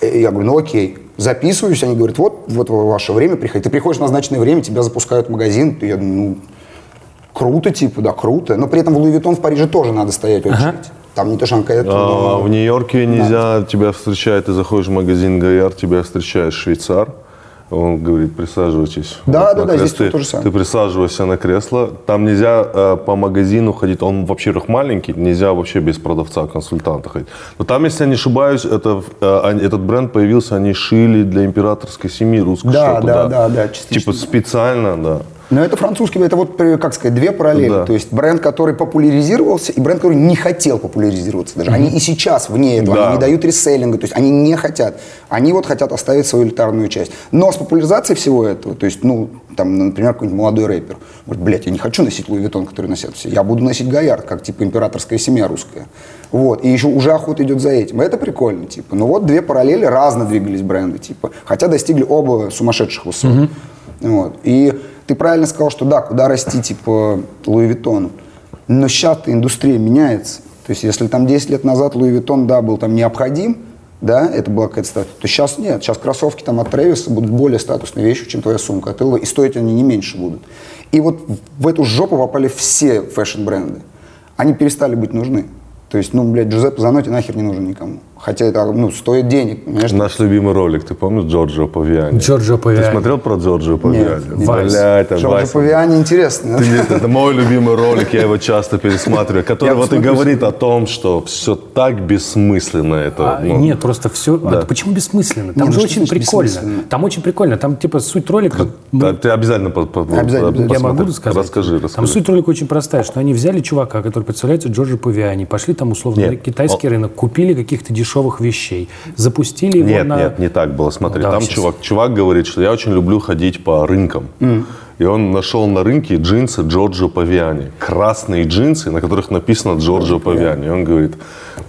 S1: И Я говорю, ну окей. Записываюсь, они говорят, вот, вот ваше время, приходи. Ты приходишь в назначенное время, тебя запускают в магазин. Я думаю, ну, круто, типа, да, круто. Но при этом в Луи Vuitton в Париже тоже надо стоять очередь. Там не то, что
S6: А,
S1: но-
S6: в Нью-Йорке нельзя, тебя встречает, ты заходишь в магазин Гаяр, тебя встречает швейцар. Он говорит, присаживайтесь.
S1: Да,
S6: Вот
S1: да, да, здесь
S6: кресле.
S1: то же самое.
S6: Ты присаживаешься на кресло. Там нельзя э, по магазину ходить. Он, во-первых, маленький, нельзя вообще без продавца, консультанта ходить. Но там, если я не ошибаюсь, это, э, этот бренд появился, они шили для императорской семьи русскую
S1: Да,
S6: что-то,
S1: да, да, да, частично,
S6: Типа
S1: да.
S6: специально, да.
S1: Но это французский, это вот, э, как сказать, две параллели.
S6: Да.
S1: То есть бренд, который популяризировался, и бренд, который не хотел популяризироваться даже. Они и сейчас вне этого,
S6: Да.
S1: они не дают реселлинга, то есть они не хотят. Они вот хотят оставить свою элитарную часть. Но с популяризацией всего этого, то есть, ну, там, например, какой-нибудь молодой рэпер, говорит, блядь, я не хочу носить Луи Vuitton, который носят все, я буду носить Гоярд, как, типа, императорская семья русская. Вот, и еще уже охота идет за этим. Это прикольно, типа. Ну вот две параллели, разно двигались бренды, типа. Хотя достигли оба сумасшедших высот. Вот. И ты правильно сказал, что да, куда расти, типа, Луи Виттону. Но сейчас-то индустрия меняется. То есть, если там 10 лет назад Луи Виттон, да, был там необходим, да, это была какая-то статус, то сейчас нет. Сейчас кроссовки там от Трэвиса будут более статусной вещью, чем твоя сумка от LV, и стоить они не меньше будут. И вот в эту жопу попали все фэшн-бренды. Они перестали быть нужны. То есть, ну, блядь, Джузеппе Занотти нахер не нужен никому. Хотя это ну, стоит денег, понимаешь?
S6: Наш любимый ролик, ты помнишь Джорджио Павиани?
S2: Джорджио Павиани.
S6: Ты смотрел про Джорджио Павиани?
S1: нет.
S6: Блядь, это
S1: Джорджо
S6: Вайс.
S1: Павиани интересно.
S6: Ты нет, это мой любимый ролик, я его часто пересматриваю, [laughs] который
S1: Я
S6: вот и говорит о том, что все так бессмысленно это.
S2: А,
S6: ну,
S2: Нет, просто все.
S6: Да.
S2: почему бессмысленно? Там
S1: Не,
S2: же
S1: ну
S2: очень
S1: что значит
S2: прикольно. Там очень прикольно. Там типа суть ролика. ну,
S6: да, ты обязательно, по- по-
S1: Обязательно, обязательно.
S2: Я могу рассказать?
S6: Расскажи, расскажи.
S2: Там суть ролика очень простая, что они взяли чувака, который представляется Джорджи Павиани, пошли там условно
S6: Нет.
S2: на китайский
S6: Он-
S2: рынок, купили каких-то дешевых вещей, запустили его
S6: Нет,
S2: на...
S6: нет, не так было. Смотри,
S2: да,
S6: там чувак, чувак говорит, что я очень люблю ходить по рынкам. И он нашел на рынке джинсы Джорджо Павиани. Красные джинсы, на которых написано Джорджо Павиани. И он говорит,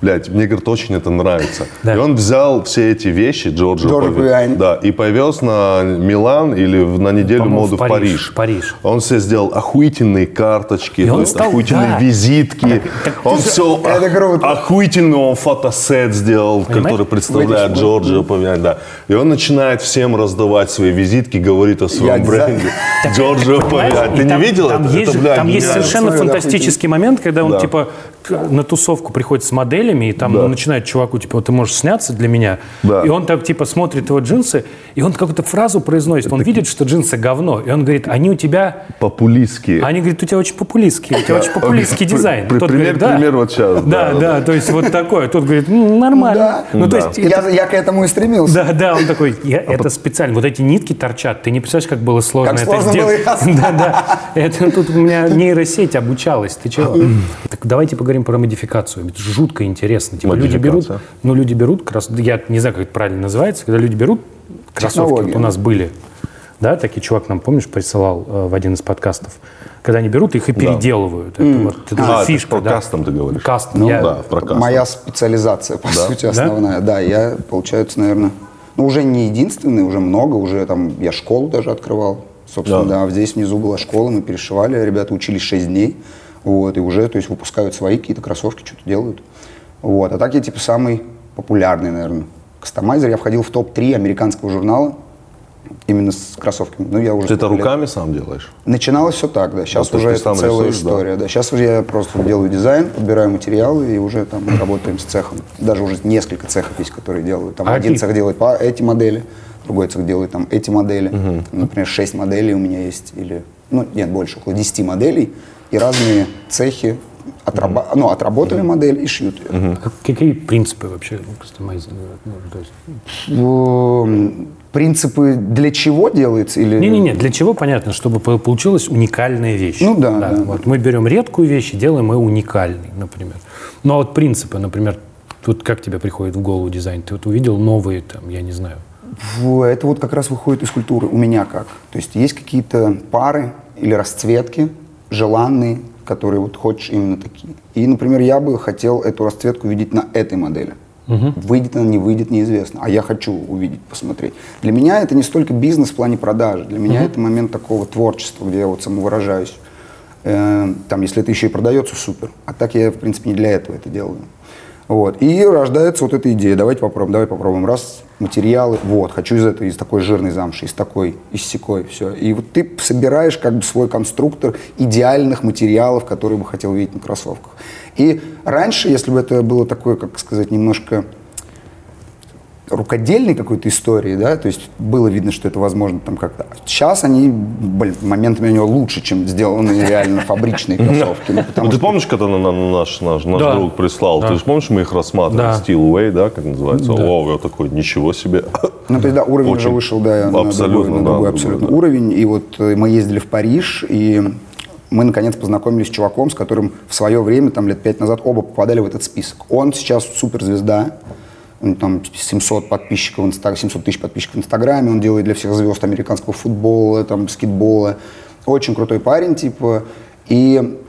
S6: блядь, мне, говорит, очень это нравится.
S2: Да.
S6: И он взял все эти вещи Джорджо
S1: Джорджо Павиани.
S6: Да, и повез на Милан или в- на неделю моду
S2: в
S6: в
S2: Париж.
S6: Париж.
S2: Париж.
S6: Он все сделал охуительные карточки,
S2: И
S6: то
S2: он
S6: есть
S2: стал-
S6: охуительные
S2: да.
S6: визитки. он все
S1: Это круто.
S6: охуительный он фотосет сделал,
S2: Понимаешь?
S6: который представляет
S1: Выйдешь,
S6: Джорджио Павиани, да. И он начинает всем раздавать свои визитки, говорит о своем
S1: Я
S6: бренде. Джорджио? Павиани.
S2: И
S6: Ты не
S2: там-
S6: видел
S2: там
S6: это?
S2: Есть, там есть совершенно фантастический момент, когда он типа на тусовку приходит с моделями, и там ну, начинает чуваку, типа, ты можешь сняться для меня. И он так, типа, смотрит его джинсы, и он какую-то фразу произносит. Он видит, что джинсы говно. И он говорит, они у тебя...
S6: Популистские.
S2: Они говорят, у тебя очень популистский, у тебя очень популистский дизайн.
S6: пример- вот сейчас,
S2: Да,
S6: да,
S2: то есть вот такое. Тот говорит, «М, нормально. Ну, то есть
S1: Я, я к этому и стремился.
S2: да, да, он такой, я, это специально, вот эти нитки торчат, ты не представляешь, как было сложно
S1: Как
S2: это
S1: сложно [laughs]
S2: Да, да, это тут у меня нейросеть обучалась, ты чего? Так давайте поговорим про модификацию, это жутко интересно. Типа люди берут, ну люди берут, я не знаю, как это правильно называется, когда люди берут кроссовки, вот у нас были, да, такие чувак нам, помнишь, присылал э, в один из подкастов, когда они берут их и переделывают. Это вот это
S6: А, это
S2: фишка,
S6: про
S2: да.
S6: кастом ты говоришь.
S2: Кастом,
S6: Ну
S2: я-
S6: да, про кастом.
S1: Моя специализация, по сути, основная. Да? я, получается, наверное, ну, уже не единственный, уже много, уже там, я школу даже открывал. Собственно,
S6: Да.
S1: да, здесь внизу была школа, мы перешивали, ребята учились 6 дней, вот, и уже, то есть, выпускают свои какие-то кроссовки, что-то делают. Вот, а так я, типа, самый популярный, наверное, кастомайзер. Я входил в топ-3 американского журнала, именно с кроссовками. Ну, я уже
S6: Ты это
S1: лет-
S6: руками сам делаешь?
S1: Начиналось все так, да. Сейчас
S6: Вот то,
S1: уже
S6: ты
S1: это целая
S6: рисуешь, да.
S1: история. Да. Сейчас уже я просто делаю дизайн, подбираю материалы и уже там [coughs] работаем с цехом. Даже уже несколько цехов есть, которые делают. Там
S2: А
S1: один
S2: какие?
S1: цех делает по эти модели, другой цех делает там эти модели. Там, Например, 6 моделей у меня есть или ну нет больше, около 10 моделей и разные цехи отраба- ну, отработали модель и шьют ее.
S2: Как- Какие принципы вообще кастомайзинга? Ну, то есть-
S1: М, Принципы для чего делается или
S2: Не-не-не, для чего понятно, чтобы по- получилась уникальная вещь.
S1: Ну да, да.
S2: Вот мы берем редкую вещь и делаем ее уникальной, например. Ну а вот принципы, например, тут как тебе приходит в голову дизайн? Ты вот увидел новые, там, я не знаю.
S1: Это вот как раз выходит из культуры. У меня как? То есть есть какие-то пары или расцветки желанные, которые вот хочешь именно такие. И, например, я бы хотел эту расцветку видеть на этой модели. Выйдет она, не выйдет, неизвестно. А я хочу увидеть, посмотреть. Для меня это не столько бизнес в плане продажи. Для меня это момент такого творчества, где я вот самовыражаюсь. Э, Там, если это еще и продается, супер. А так я, в принципе, не для этого это делаю. Вот. И рождается вот эта идея. Давайте попробуем, давай попробуем. Раз, материалы, вот, хочу из этой, из такой жирной замши, из такой, из секой, все. И вот ты собираешь как бы свой конструктор идеальных материалов, которые бы хотел видеть на кроссовках. И раньше, если бы это было такое, как сказать, немножко рукодельной какой-то истории, да, то есть было видно, что это возможно там как-то. Сейчас они, блин, моментами у него лучше, чем сделанные реально фабричные [laughs] кроссовки. Ну, потому
S6: Ну, ты
S1: что-
S6: помнишь, когда на- на- наш, наш, наш
S2: Да.
S6: друг прислал?
S2: Да.
S6: Ты же помнишь, мы их рассматривали?
S2: Да.
S6: Steelway, да, как называется? О, я такой, ничего себе.
S1: Ну, то есть, да, уровень уже вышел, да, на другой, на
S6: да,
S1: другой
S6: другой,
S1: абсолютно
S6: да.
S1: уровень. И вот э, мы ездили в Париж, и мы, наконец, познакомились с чуваком, с которым в свое время, там, лет пять назад, оба попадали в этот список. Он сейчас суперзвезда, у него там 700 подписчиков в Инстаграме, 700 тысяч подписчиков в Инстаграме, он делает для всех звезд американского футбола, там, баскетбола. Очень крутой парень, типа. И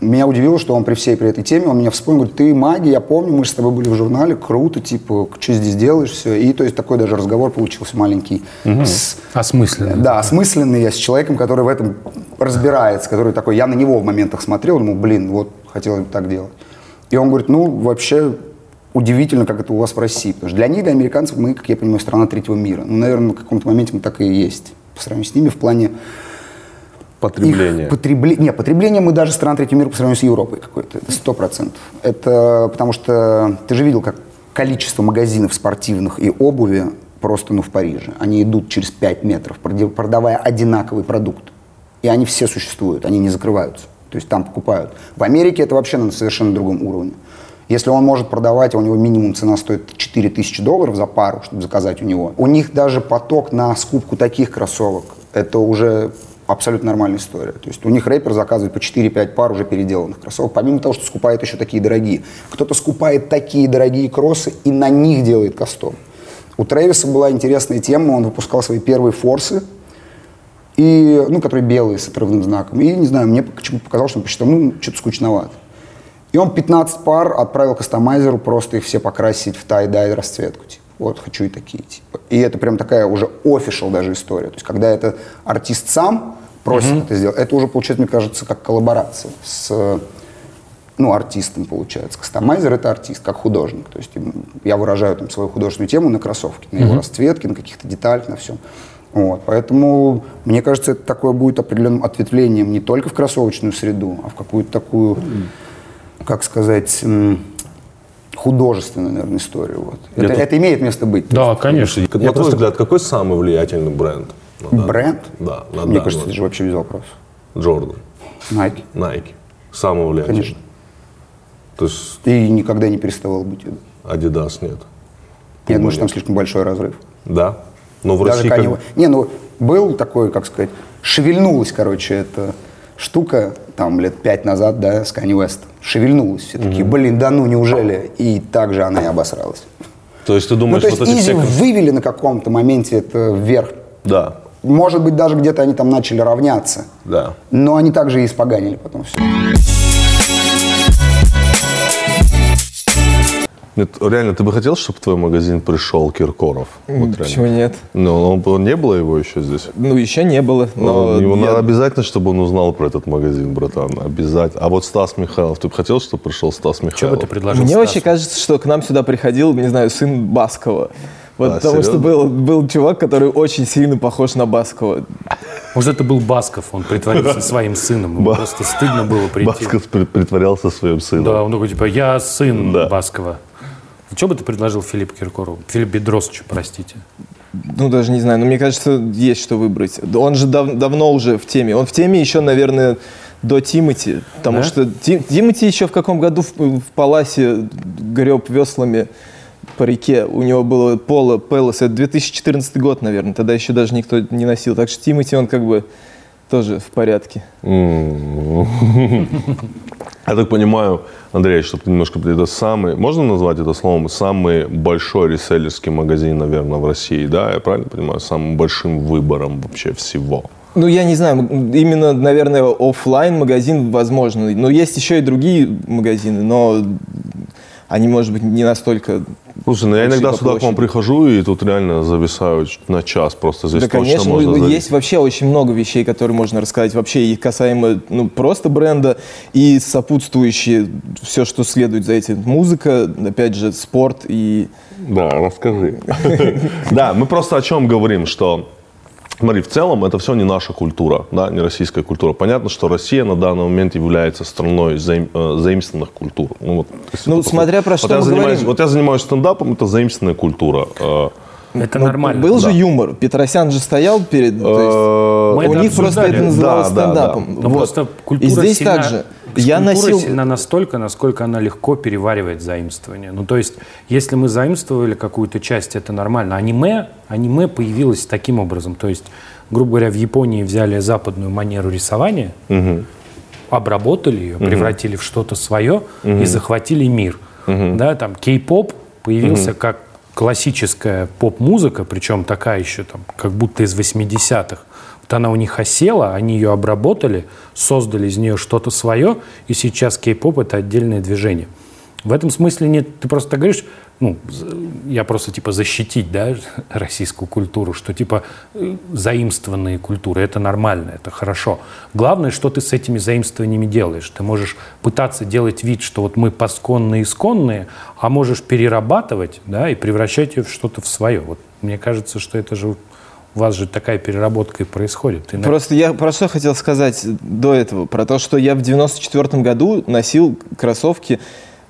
S1: меня удивило, что он при всей при этой теме, он меня вспомнил, говорит, ты маги, я помню, мы же с тобой были в журнале, круто, типа, что здесь делаешь, все. И то есть такой даже разговор получился маленький. С-
S2: Осмысленно.
S1: да, осмысленный я с человеком, который в этом разбирается, который такой, я на него в моментах смотрел, думал, блин, вот, хотел бы так делать. И он говорит, ну, вообще удивительно, как это у вас в России. Потому что для них, для американцев, мы, как я понимаю, страна третьего мира. Ну, наверное, на каком-то моменте мы так и есть. По сравнению с ними в плане
S6: Потребление.
S1: потребле- Не, потребление мы даже страна третьего мира по сравнению с Европой какой-то. Это сто процентов. Это потому что ты же видел, как количество магазинов спортивных и обуви просто ну, в Париже. Они идут через 5 метров, продавая одинаковый продукт. И они все существуют, они не закрываются. То есть там покупают. В Америке это вообще на совершенно другом уровне. Если он может продавать, а у него минимум цена стоит 4000 долларов за пару, чтобы заказать у него. У них даже поток на скупку таких кроссовок, это уже абсолютно нормальная история. То есть у них рэпер заказывает по 4-5 пар уже переделанных кроссовок, помимо того, что скупает еще такие дорогие. Кто-то скупает такие дорогие кроссы и на них делает кастом. У Трэвиса была интересная тема, он выпускал свои первые форсы, и, ну, которые белые с отрывным знаком. И, не знаю, мне почему показалось, что он посчитал, ну, что-то скучновато. И он 15 пар отправил кастомайзеру просто их все покрасить в тай-дай расцветку. Типа, вот, хочу и такие. Типа. И это прям такая уже офишал даже история. То есть, когда это артист сам просит это сделать, это уже получается, мне кажется, как коллаборация с ну, артистом получается. Кастомайзер — это артист, как художник. То есть я выражаю там свою художественную тему на кроссовке, на его расцветке, на каких-то деталях, на всем. Вот. Поэтому, мне кажется, это такое будет определенным ответвлением не только в кроссовочную среду, а в какую-то такую, как сказать, художественную, наверное, историю. Вот. Это,
S6: тут-
S1: это имеет место быть.
S2: Да, конечно.
S6: На твой
S1: просто-
S6: взгляд, какой самый влиятельный бренд? на данный-
S1: Бренд?
S6: Да, на
S1: Мне
S6: данный
S1: кажется, это же вообще без вопросов.
S6: Джордан,
S1: Nike.
S6: Nike. Самый влиятельный.
S1: Конечно.
S6: То есть
S1: И никогда не переставал быть.
S6: Adidas нет.
S1: Я думаю, что там слишком большой разрыв.
S6: Да. Но в
S1: Даже
S6: России
S1: Kanye
S6: как...
S1: Не, ну, был такой, как сказать, шевельнулась, короче, эта штука, там, лет пять назад, да, с Kanye West. Шевельнулась. Все такие, блин, да ну, неужели? И так же она и обосралась.
S6: То есть ты
S1: Ну,
S6: думаешь,
S1: то есть
S6: вот
S1: Изи
S6: все...
S1: вывели на каком-то моменте это вверх.
S6: Да,
S1: Может быть, даже где-то они там начали равняться.
S6: да.
S1: Но они также и испоганили потом все.
S6: Нет, реально, ты бы хотел, чтобы в твой магазин пришел Киркоров? Вот реально.
S3: Почему нет?
S6: Ну, он, он не было его еще здесь?
S3: Ну, еще не было, но...
S6: Но его
S3: я-
S6: надо обязательно, чтобы он узнал про этот магазин, братан. Обязательно. А вот Стас Михайлов, ты бы хотел, чтобы пришел Стас
S2: Что бы
S6: Михайлов?
S2: ты предложил
S3: Мне
S2: Стасу?
S3: вообще кажется, что к нам сюда приходил, не знаю, сын Баскова. Вот
S6: А,
S3: потому что
S6: серьезно?
S3: был, был чувак, который очень сильно похож на Баскова.
S2: Может, это был Басков, он притворился [laughs] своим сыном. Ему
S6: Ба-
S2: просто стыдно было прийти.
S6: Басков при- притворялся своим сыном.
S2: Да, он такой, типа, я сын
S6: Да.
S2: Баскова. Что бы ты предложил Филиппу Киркорову? Филипп Бедросовичу, простите.
S3: Ну, даже не знаю, но мне кажется, есть что выбрать. Он же дав- давно уже в теме. Он в теме еще, наверное, до Тимати. Потому
S2: Да?
S3: что Ти- Тимати еще в каком году в, в Паласе греб веслами по реке. У него было поло, Пелос. Это 2014 год, наверное. Тогда еще даже никто не носил. Так что Тимати, он как бы тоже в порядке. [laughs]
S6: Я так понимаю, Андрей, чтобы немножко... Это самый... Можно назвать это словом? Самый большой реселлерский магазин, наверное, в России, да? Я правильно понимаю? Самым большим выбором вообще всего.
S3: Ну, я не знаю, именно, наверное, оффлайн магазин возможно. Но есть еще и другие магазины, но они, может быть, не настолько...
S6: Слушай, ну я иногда сюда к вам
S3: площади.
S6: прихожу, и тут реально зависаю на час. Просто здесь
S3: да,
S6: точно
S3: конечно,
S6: можно
S3: ну, есть вообще очень много вещей, которые можно рассказать. Вообще и касаемо ну, просто бренда, и сопутствующие, все, что следует за этим. Музыка, опять же, спорт и...
S6: Да, расскажи. [laughs] Да, мы просто о чем говорим, что Смотри, в целом это все не наша культура, да, не российская культура. Понятно, что Россия на данный момент является страной заим- э, заимствованных культур. Ну, вот,
S3: Ну, смотря про
S6: вот
S3: что
S6: я
S3: мы
S6: занимаюсь,
S3: говорим.
S6: Вот я занимаюсь стендапом, это заимствованная культура. Э,
S2: Это
S3: Ну,
S2: нормально.
S3: Был же
S6: да.
S3: юмор. Петросян же стоял перед... то есть-
S6: э,
S2: Мы
S3: у них просто это называлось
S6: Да, да,
S3: стендапом.
S2: Но
S3: Вот.
S2: просто культура
S3: И здесь
S2: сильна-
S3: также. Я носил...
S2: сильна настолько, насколько она легко переваривает заимствование. Ну, то есть, если мы заимствовали какую-то часть, это нормально. Аниме, аниме появилось таким образом. То есть, грубо говоря, в Японии взяли западную манеру рисования, обработали ее, превратили в что-то свое и захватили мир. Да, там кей-поп появился как классическая поп-музыка, причем такая еще там, как будто из 80-х. Вот она у них осела, они ее обработали, создали из нее что-то свое, и сейчас кей-поп это отдельное движение. В этом смысле нет, ты просто говоришь, ну, я просто типа защитить, да, [laughs] российскую культуру, что типа э, заимствованные культуры, это нормально, это хорошо. Главное, что ты с этими заимствованиями делаешь. Ты можешь пытаться делать вид, что вот мы посконные, исконные, а можешь перерабатывать, да, и превращать ее в что-то в свое. Вот мне кажется, что это же у вас же такая переработка и происходит. Ты
S3: Просто я про что хотел сказать до этого. Про то, что я в 94 году носил кроссовки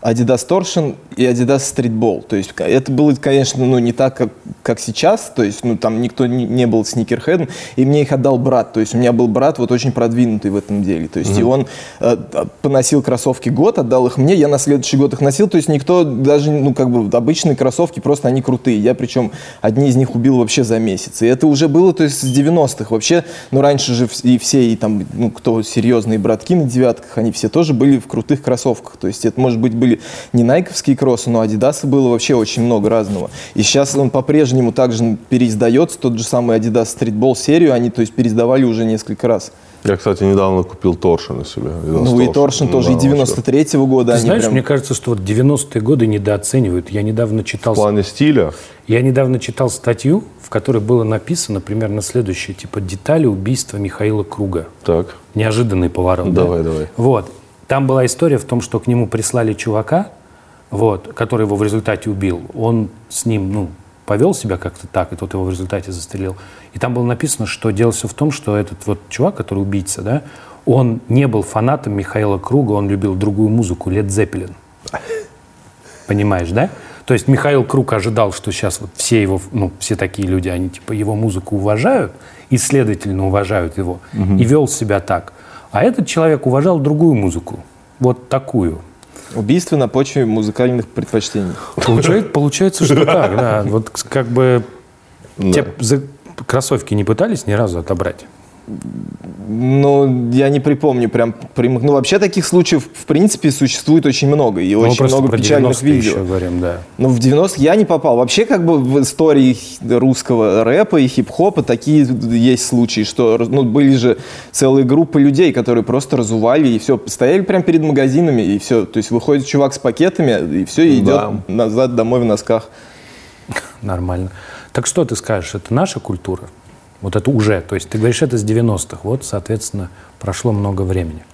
S3: Adidas Torsion и Adidas Streetball. То есть это было, конечно, ну, не так, как, как сейчас. То есть ну, там никто не, не был сникерхедом. И мне их отдал брат. То есть у меня был брат вот очень продвинутый в этом деле. То есть mm-hmm. и он э, поносил кроссовки год, отдал их мне. Я на следующий год их носил. То есть никто даже, ну как бы обычные кроссовки, просто они крутые. Я причем одни из них убил вообще за месяц. И это уже было, то есть с 90-х. Вообще, ну раньше же и все, и там, ну кто серьезные братки на девятках, они все тоже были в крутых кроссовках. То есть это, может быть, были не найковские кроссы, но адидасы было вообще очень много разного. И сейчас он по-прежнему также переиздается, тот же самый Adidas Streetball серию, они, то есть, переиздавали уже несколько раз.
S6: Я, кстати, недавно купил Торшин на себе.
S3: Ну и Торшин тоже, да, и 93-го года.
S2: Ты знаешь, прям... мне кажется, что вот 90-е годы недооценивают. Я недавно читал...
S6: В плане стиля?
S2: Я недавно читал статью, в которой было написано примерно следующее, типа детали убийства Михаила Круга.
S6: Так.
S2: Неожиданный поворот.
S6: Давай,
S2: да?
S6: давай.
S2: Вот. Там была история в том, что к нему прислали чувака, вот, который его в результате убил. Он с ним, ну, повел себя как-то так, и тот его в результате застрелил. И там было написано, что дело все в том, что этот вот чувак, который убийца, да, он не был фанатом Михаила Круга, он любил другую музыку, Лед Зеппелин. Понимаешь, да? То есть Михаил Круг ожидал, что сейчас вот все его, ну, все такие люди, они типа его музыку уважают и, следовательно, уважают его, угу. и вел себя так. А этот человек уважал другую музыку, вот такую.
S3: Убийство на почве музыкальных предпочтений.
S2: Получается, [laughs] получается что так, да. Вот как бы те кроссовки не пытались ни разу отобрать?
S3: Ну, я не припомню прям прямых. Ну, вообще таких случаев, в принципе, существует очень много. И ну, очень много печальных видео.
S2: еще говорим, да.
S3: Ну, в 90-х я не попал. Вообще, как бы в истории русского рэпа и хип-хопа такие есть случаи, что ну, были же целые группы людей, которые просто разували и все, стояли прямо перед магазинами, и все. То есть выходит чувак с пакетами, и все, и идет да. назад домой в носках.
S2: Нормально. Так что ты скажешь, это наша культура? Вот это уже. То есть ты говоришь, это с 90-х. Вот, соответственно, прошло много времени.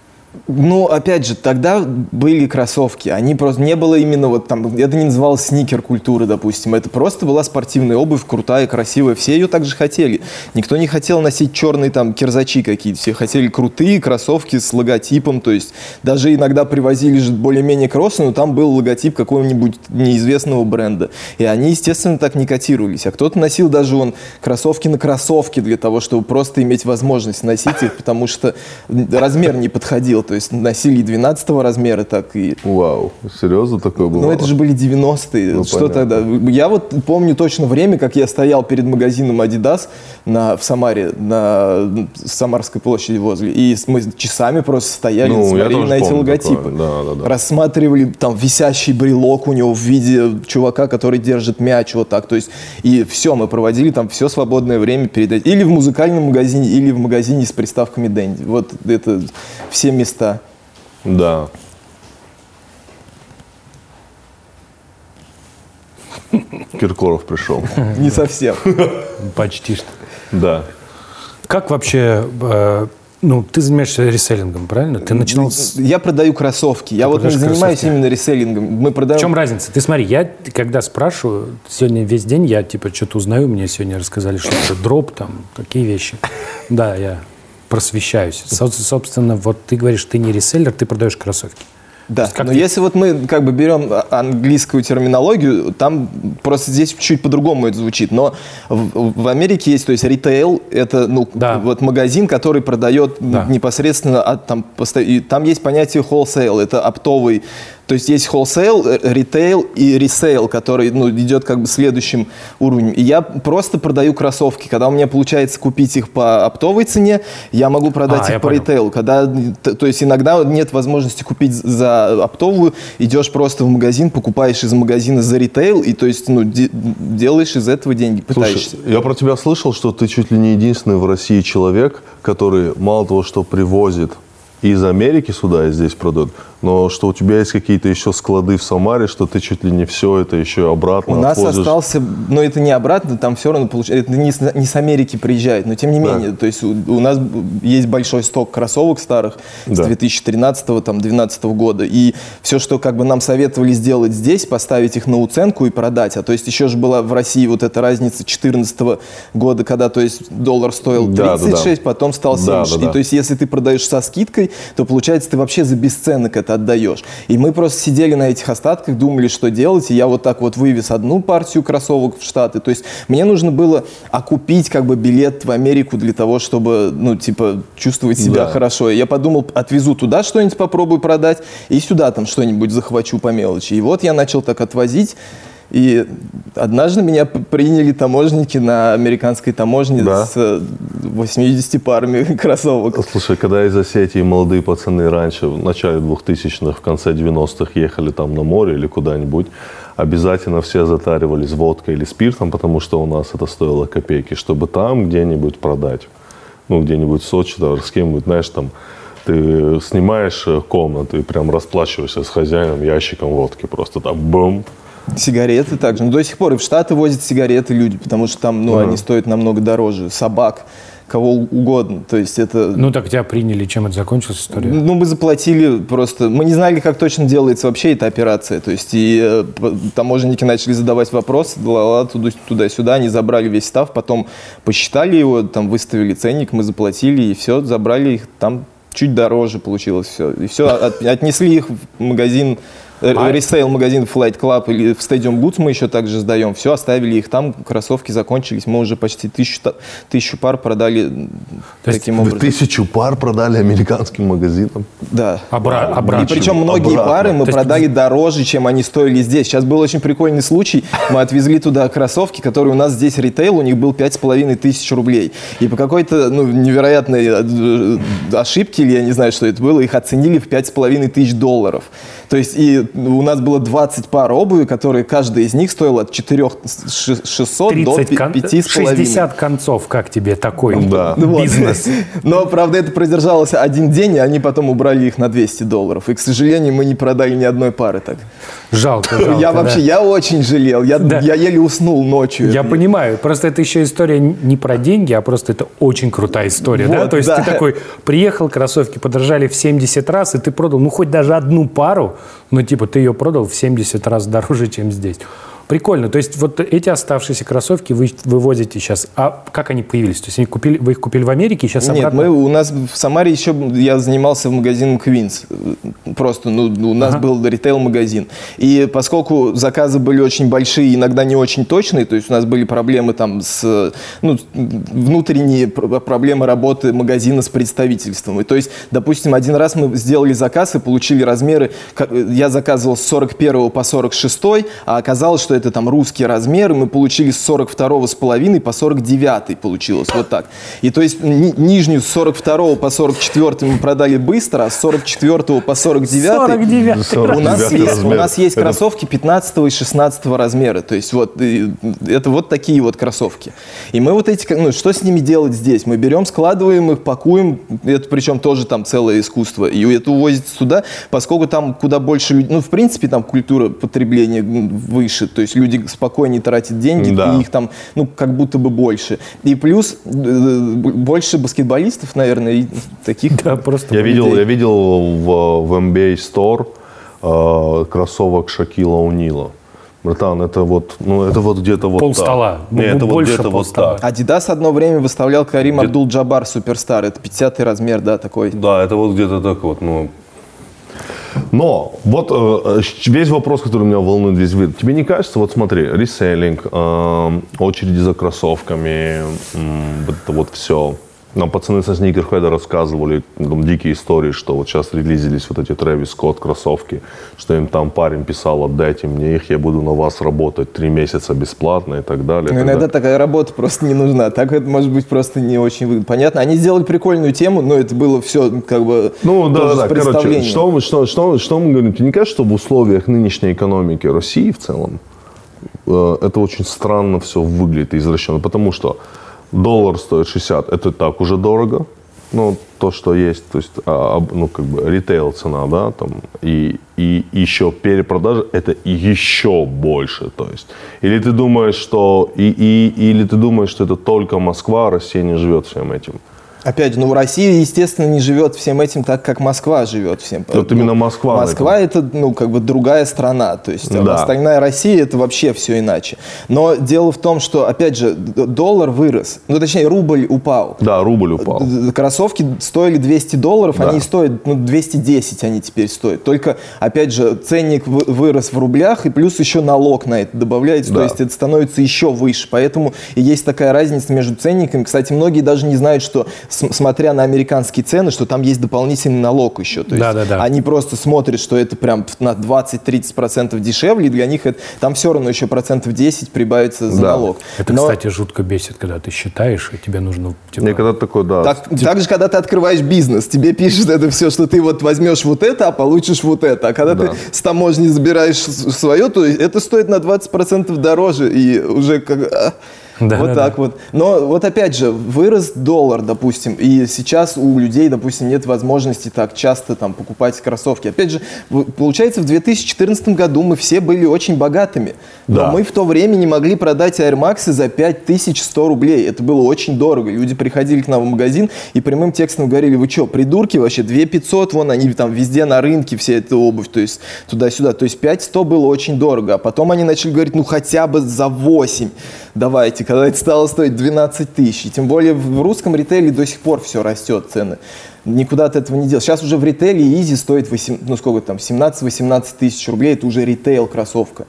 S3: Ну, опять же, тогда были кроссовки. Они просто не было именно вот там. Это не называлось сникер культуры, допустим. Это просто была спортивная обувь, крутая, красивая. Все ее также хотели. Никто не хотел носить черные там кирзачи какие-то. Все хотели крутые кроссовки с логотипом. То есть даже иногда привозили же более-менее кроссы, но там был логотип какого-нибудь неизвестного бренда. И они, естественно, так не котировались. А кто-то носил даже он кроссовки на кроссовки для того, чтобы просто иметь возможность носить их, потому что размер не подходил то есть носили 12 размера, так и...
S6: Вау, серьезно такое было?
S3: Ну, это же были 90-е. Ну, что понятно. тогда? Я вот помню точно время, как я стоял перед магазином Adidas на, в Самаре, на Самарской площади возле, и мы часами просто стояли, ну, смотрели на эти логотипы. Да, да, да. Рассматривали там висящий брелок у него в виде чувака, который держит мяч вот так. То есть, и все, мы проводили там все свободное время перед этим. Или в музыкальном магазине, или в магазине с приставками Дэнди. Вот это все места места.
S6: Да. Киркоров пришел.
S3: Не совсем.
S2: Почти что.
S6: Да.
S2: Как вообще э, ну, ты занимаешься реселлингом, правильно? Ты начинал с...
S3: Я продаю кроссовки. Я вот не занимаюсь кроссовки. именно реселлингом. Мы продаем...
S2: В чем разница? Ты смотри, я когда спрашиваю, сегодня весь день я типа что-то узнаю, мне сегодня рассказали, что это дроп, там, такие вещи. Да, я просвещаюсь. Собственно, вот ты говоришь, ты не реселлер, ты продаешь кроссовки.
S3: Да, как но ты... если вот мы как бы берем английскую терминологию, там просто здесь чуть по-другому это звучит. Но в, в Америке есть, то есть ритейл, это ну да. вот магазин, который продает да. непосредственно от там и там есть понятие wholesale, это оптовый то есть есть wholesale, ритейл и resale, который ну, идет как бы следующим уровнем. И я просто продаю кроссовки. Когда у меня получается купить их по оптовой цене, я могу продать а, их по ритейлу. Когда, то есть иногда нет возможности купить за оптовую, идешь просто в магазин, покупаешь из магазина за ритейл, и то есть ну, де, делаешь из этого деньги, пытаешься.
S6: Слушай, я про тебя слышал, что ты чуть ли не единственный в России человек, который мало того, что привозит из Америки сюда и здесь продают, но что у тебя есть какие-то еще склады в Самаре, что ты чуть ли не все это еще обратно
S3: У нас остался, но это не обратно, там все равно получается, это не с, не с Америки приезжает, но тем не да. менее, то есть у, у нас есть большой сток кроссовок старых да. с 2013-2012 года, и все, что как бы нам советовали сделать здесь, поставить их на уценку и продать, а то есть еще же была в России вот эта разница 2014 года, когда то есть доллар стоил 36, да, да, да. потом стал 76, да, да, да. и то есть если ты продаешь со скидкой, то получается ты вообще за бесценок это отдаешь. И мы просто сидели на этих остатках, думали, что делать, и я вот так вот вывез одну партию кроссовок в Штаты. То есть мне нужно было окупить как бы билет в Америку для того, чтобы, ну, типа, чувствовать себя
S6: Да.
S3: хорошо. И я подумал, отвезу туда что-нибудь попробую продать, и сюда там что-нибудь захвачу по мелочи. И вот я начал так отвозить. И однажды меня приняли таможенники на американской таможне
S6: Да.
S3: с э, 80 парами [laughs] кроссовок.
S6: Слушай, когда из Осетии молодые пацаны раньше, в начале 2000-х, в конце 90-х ехали там на море или куда-нибудь, обязательно все затаривались водкой или спиртом, потому что у нас это стоило копейки, чтобы там где-нибудь продать. Ну, где-нибудь в Сочи, даже с кем-нибудь, знаешь, там, ты снимаешь э, комнату и прям расплачиваешься с хозяином ящиком водки. Просто там бум.
S3: Сигареты также. Ну, до сих пор и в Штаты возят сигареты люди, потому что там, ну, они стоят намного дороже. Собак, кого угодно. То есть это...
S2: Ну так тебя приняли, чем это закончилась история?
S3: Ну, мы заплатили просто... Мы не знали, как точно делается вообще эта операция. То есть и э, таможенники начали задавать вопросы, туда-сюда, они забрали весь став, потом посчитали его, там выставили ценник, мы заплатили, и все, забрали их там чуть дороже получилось все. И все, от- отнесли их в магазин,
S2: А-
S3: ресейл магазин Flight Club или в Stadium Goods мы еще также сдаем. Все, оставили их там, кроссовки закончились, мы уже почти тысячу, тысячу пар продали
S2: То есть
S3: таким
S6: Вы
S3: образом.
S6: тысячу пар продали американским магазинам.
S3: Да.
S2: Обра-
S3: И
S2: обратно.
S3: причем многие
S6: Обратно.
S3: пары мы
S2: То есть-
S3: продали дороже, чем они стоили здесь. Сейчас был очень прикольный случай. Мы отвезли туда кроссовки, которые у нас здесь ритейл, у них был 5,5 тысяч рублей. И по какой-то ну, невероятной э, ошибке, или я не знаю, что это было, их оценили в 5,5 тысяч долларов. То есть и у нас было 20 пар обуви, которые каждая из них стоила от 4 600 до
S2: 30 кон-
S3: 5,5.
S2: 60 концов, как тебе такой
S6: Да. [laughs]
S3: Вот.
S2: бизнес? [laughs]
S3: Но, правда, это продержалось один день, и они потом убрали их на 200 долларов. И, к сожалению, мы не продали ни одной пары так.
S2: Жалко, [laughs] жалко.
S3: я
S2: да.
S3: вообще, я очень жалел. Я,
S2: Да.
S3: я еле уснул ночью.
S2: Я понимаю, просто это еще история не про деньги, а просто это очень крутая история, да?
S3: Вот,
S2: То есть
S3: да.
S2: ты такой, приехал, кроссовки подорожали в 70 раз, и ты продал, ну, хоть даже одну пару, но типа ты ее продал в 70 раз дороже, чем здесь. Прикольно. То есть вот эти оставшиеся кроссовки вы вывозите сейчас. А как они появились? То есть они купили, вы их купили в Америке, и сейчас
S3: Нет,
S2: обратно?
S3: мы, у нас в Самаре еще я занимался в магазине Queens. Просто ну, у нас был ритейл-магазин. И поскольку заказы были очень большие, иногда не очень точные, то есть у нас были проблемы там с ну, внутренние пр- проблемы работы магазина с представительством. И то есть, допустим, один раз мы сделали заказ и получили размеры, я заказывал с 41 по 46, а оказалось, что это там русский размер, и мы получили с 42 с половиной по 49 получилось вот так. И то есть ни- нижнюю с 42 по 44 мы продали быстро, а с 44 по 49,
S2: 49.
S3: у нас,
S6: 49
S3: есть, у нас есть
S6: Это-
S3: кроссовки 15 и 16 размера. То есть вот это вот такие вот кроссовки. И мы вот эти, ну что с ними делать здесь? Мы берем, складываем их, пакуем. Это причем тоже там целое искусство. И это увозится сюда, поскольку там куда больше людей, ну в принципе там культура потребления выше. То есть люди спокойнее тратят деньги,
S6: Да.
S3: и их там ну как будто бы больше. И плюс э, б- больше баскетболистов, наверное, и таких.
S2: Да, просто
S6: Я видел, я видел в, в NBA Store э, кроссовок Шакила Унила. Братан, это вот, ну это вот где-то вот
S2: Пол
S6: так.
S2: стола.
S6: Не, это вот
S2: Больше
S6: где-то вот так.
S3: Адидас одно время выставлял Карим Абдул-Джабар суперстар. Это 50 размер, да, такой.
S6: Да, это вот где-то так вот, ну. Но вот э, э, весь вопрос, который меня волнует весь вид. Тебе не кажется, вот смотри, реселлинг, э, очереди за кроссовками, вот это вот все. Нам пацаны со Сникерхеда рассказывали там, дикие истории, что вот сейчас релизились вот эти Трэвис Скотт кроссовки, что им там парень писал, отдайте мне их, я буду на вас работать три месяца бесплатно и так далее.
S3: Ну, иногда
S6: далее.
S3: такая работа просто не нужна. Так это может быть просто не очень выгодно. Понятно, они сделали прикольную тему, но это было все как бы
S6: Ну да, да, да. Короче, что, мы- что, что, что мы говорим? Тебе не кажется, что в условиях нынешней экономики России в целом э, это очень странно все выглядит и извращенно? Потому что доллар стоит 60, это так уже дорого. Ну, то, что есть, то есть, а, ну, как бы, ритейл цена, да, там, и, и еще перепродажа, это еще больше, то есть. Или ты думаешь, что, и, и, или ты думаешь, что это только Москва, Россия не живет всем этим?
S3: Опять же, ну Россия, естественно, не живет всем этим так, как Москва живет всем.
S6: Вот
S3: Ну,
S6: именно Москва
S3: Москва это, ну, как бы другая страна. То есть а
S6: Да.
S3: остальная Россия это вообще все иначе. Но дело в том, что, опять же, доллар вырос. Ну, точнее, рубль упал.
S6: Да, рубль упал.
S3: Кроссовки стоили 200 долларов,
S6: Да.
S3: они стоят, ну, 210 они теперь стоят. Только, опять же, ценник вы- вырос в рублях, и плюс еще налог на это добавляется,
S6: Да.
S3: то есть это становится еще выше. Поэтому и есть такая разница между ценниками. Кстати, многие даже не знают, что, смотря на американские цены, что там есть дополнительный налог еще. То есть
S2: Да-да-да.
S3: они просто смотрят, что это прям на 20-30% дешевле, и для них это, там все равно еще процентов 10 прибавится за
S6: Да.
S3: налог.
S2: Это,
S3: Но-
S2: кстати, жутко бесит, когда ты считаешь, и тебе нужно... типа,
S6: Мне когда такой, да.
S3: так, так же, когда ты открываешь бизнес, тебе пишут это все, что ты вот возьмешь вот это, а получишь вот это. А когда
S6: Да.
S3: ты с таможни забираешь свое, то это стоит на 20% дороже. И уже как...
S2: Да,
S3: вот
S2: да,
S3: так вот. Но вот опять же, вырос доллар, допустим, и сейчас у людей, допустим, нет возможности так часто там покупать кроссовки. Опять же, получается, в 2014 году мы все были очень богатыми. Но
S6: Да.
S3: мы в то время не могли продать Air Max за 5100 рублей. Это было очень дорого. Люди приходили к нам в магазин и прямым текстом говорили, вы что, придурки вообще? 2500, вон они там везде на рынке, вся эта обувь, то есть туда-сюда. То есть 5100 было очень дорого. А потом они начали говорить, ну хотя бы за 8 давайте, когда это стало стоить 12 тысяч. И тем более в русском ритейле до сих пор все растет, цены. Никуда от этого не делать. Сейчас уже в ритейле Easy стоит 8, ну сколько там, 17-18 тысяч рублей. Это уже ритейл кроссовка.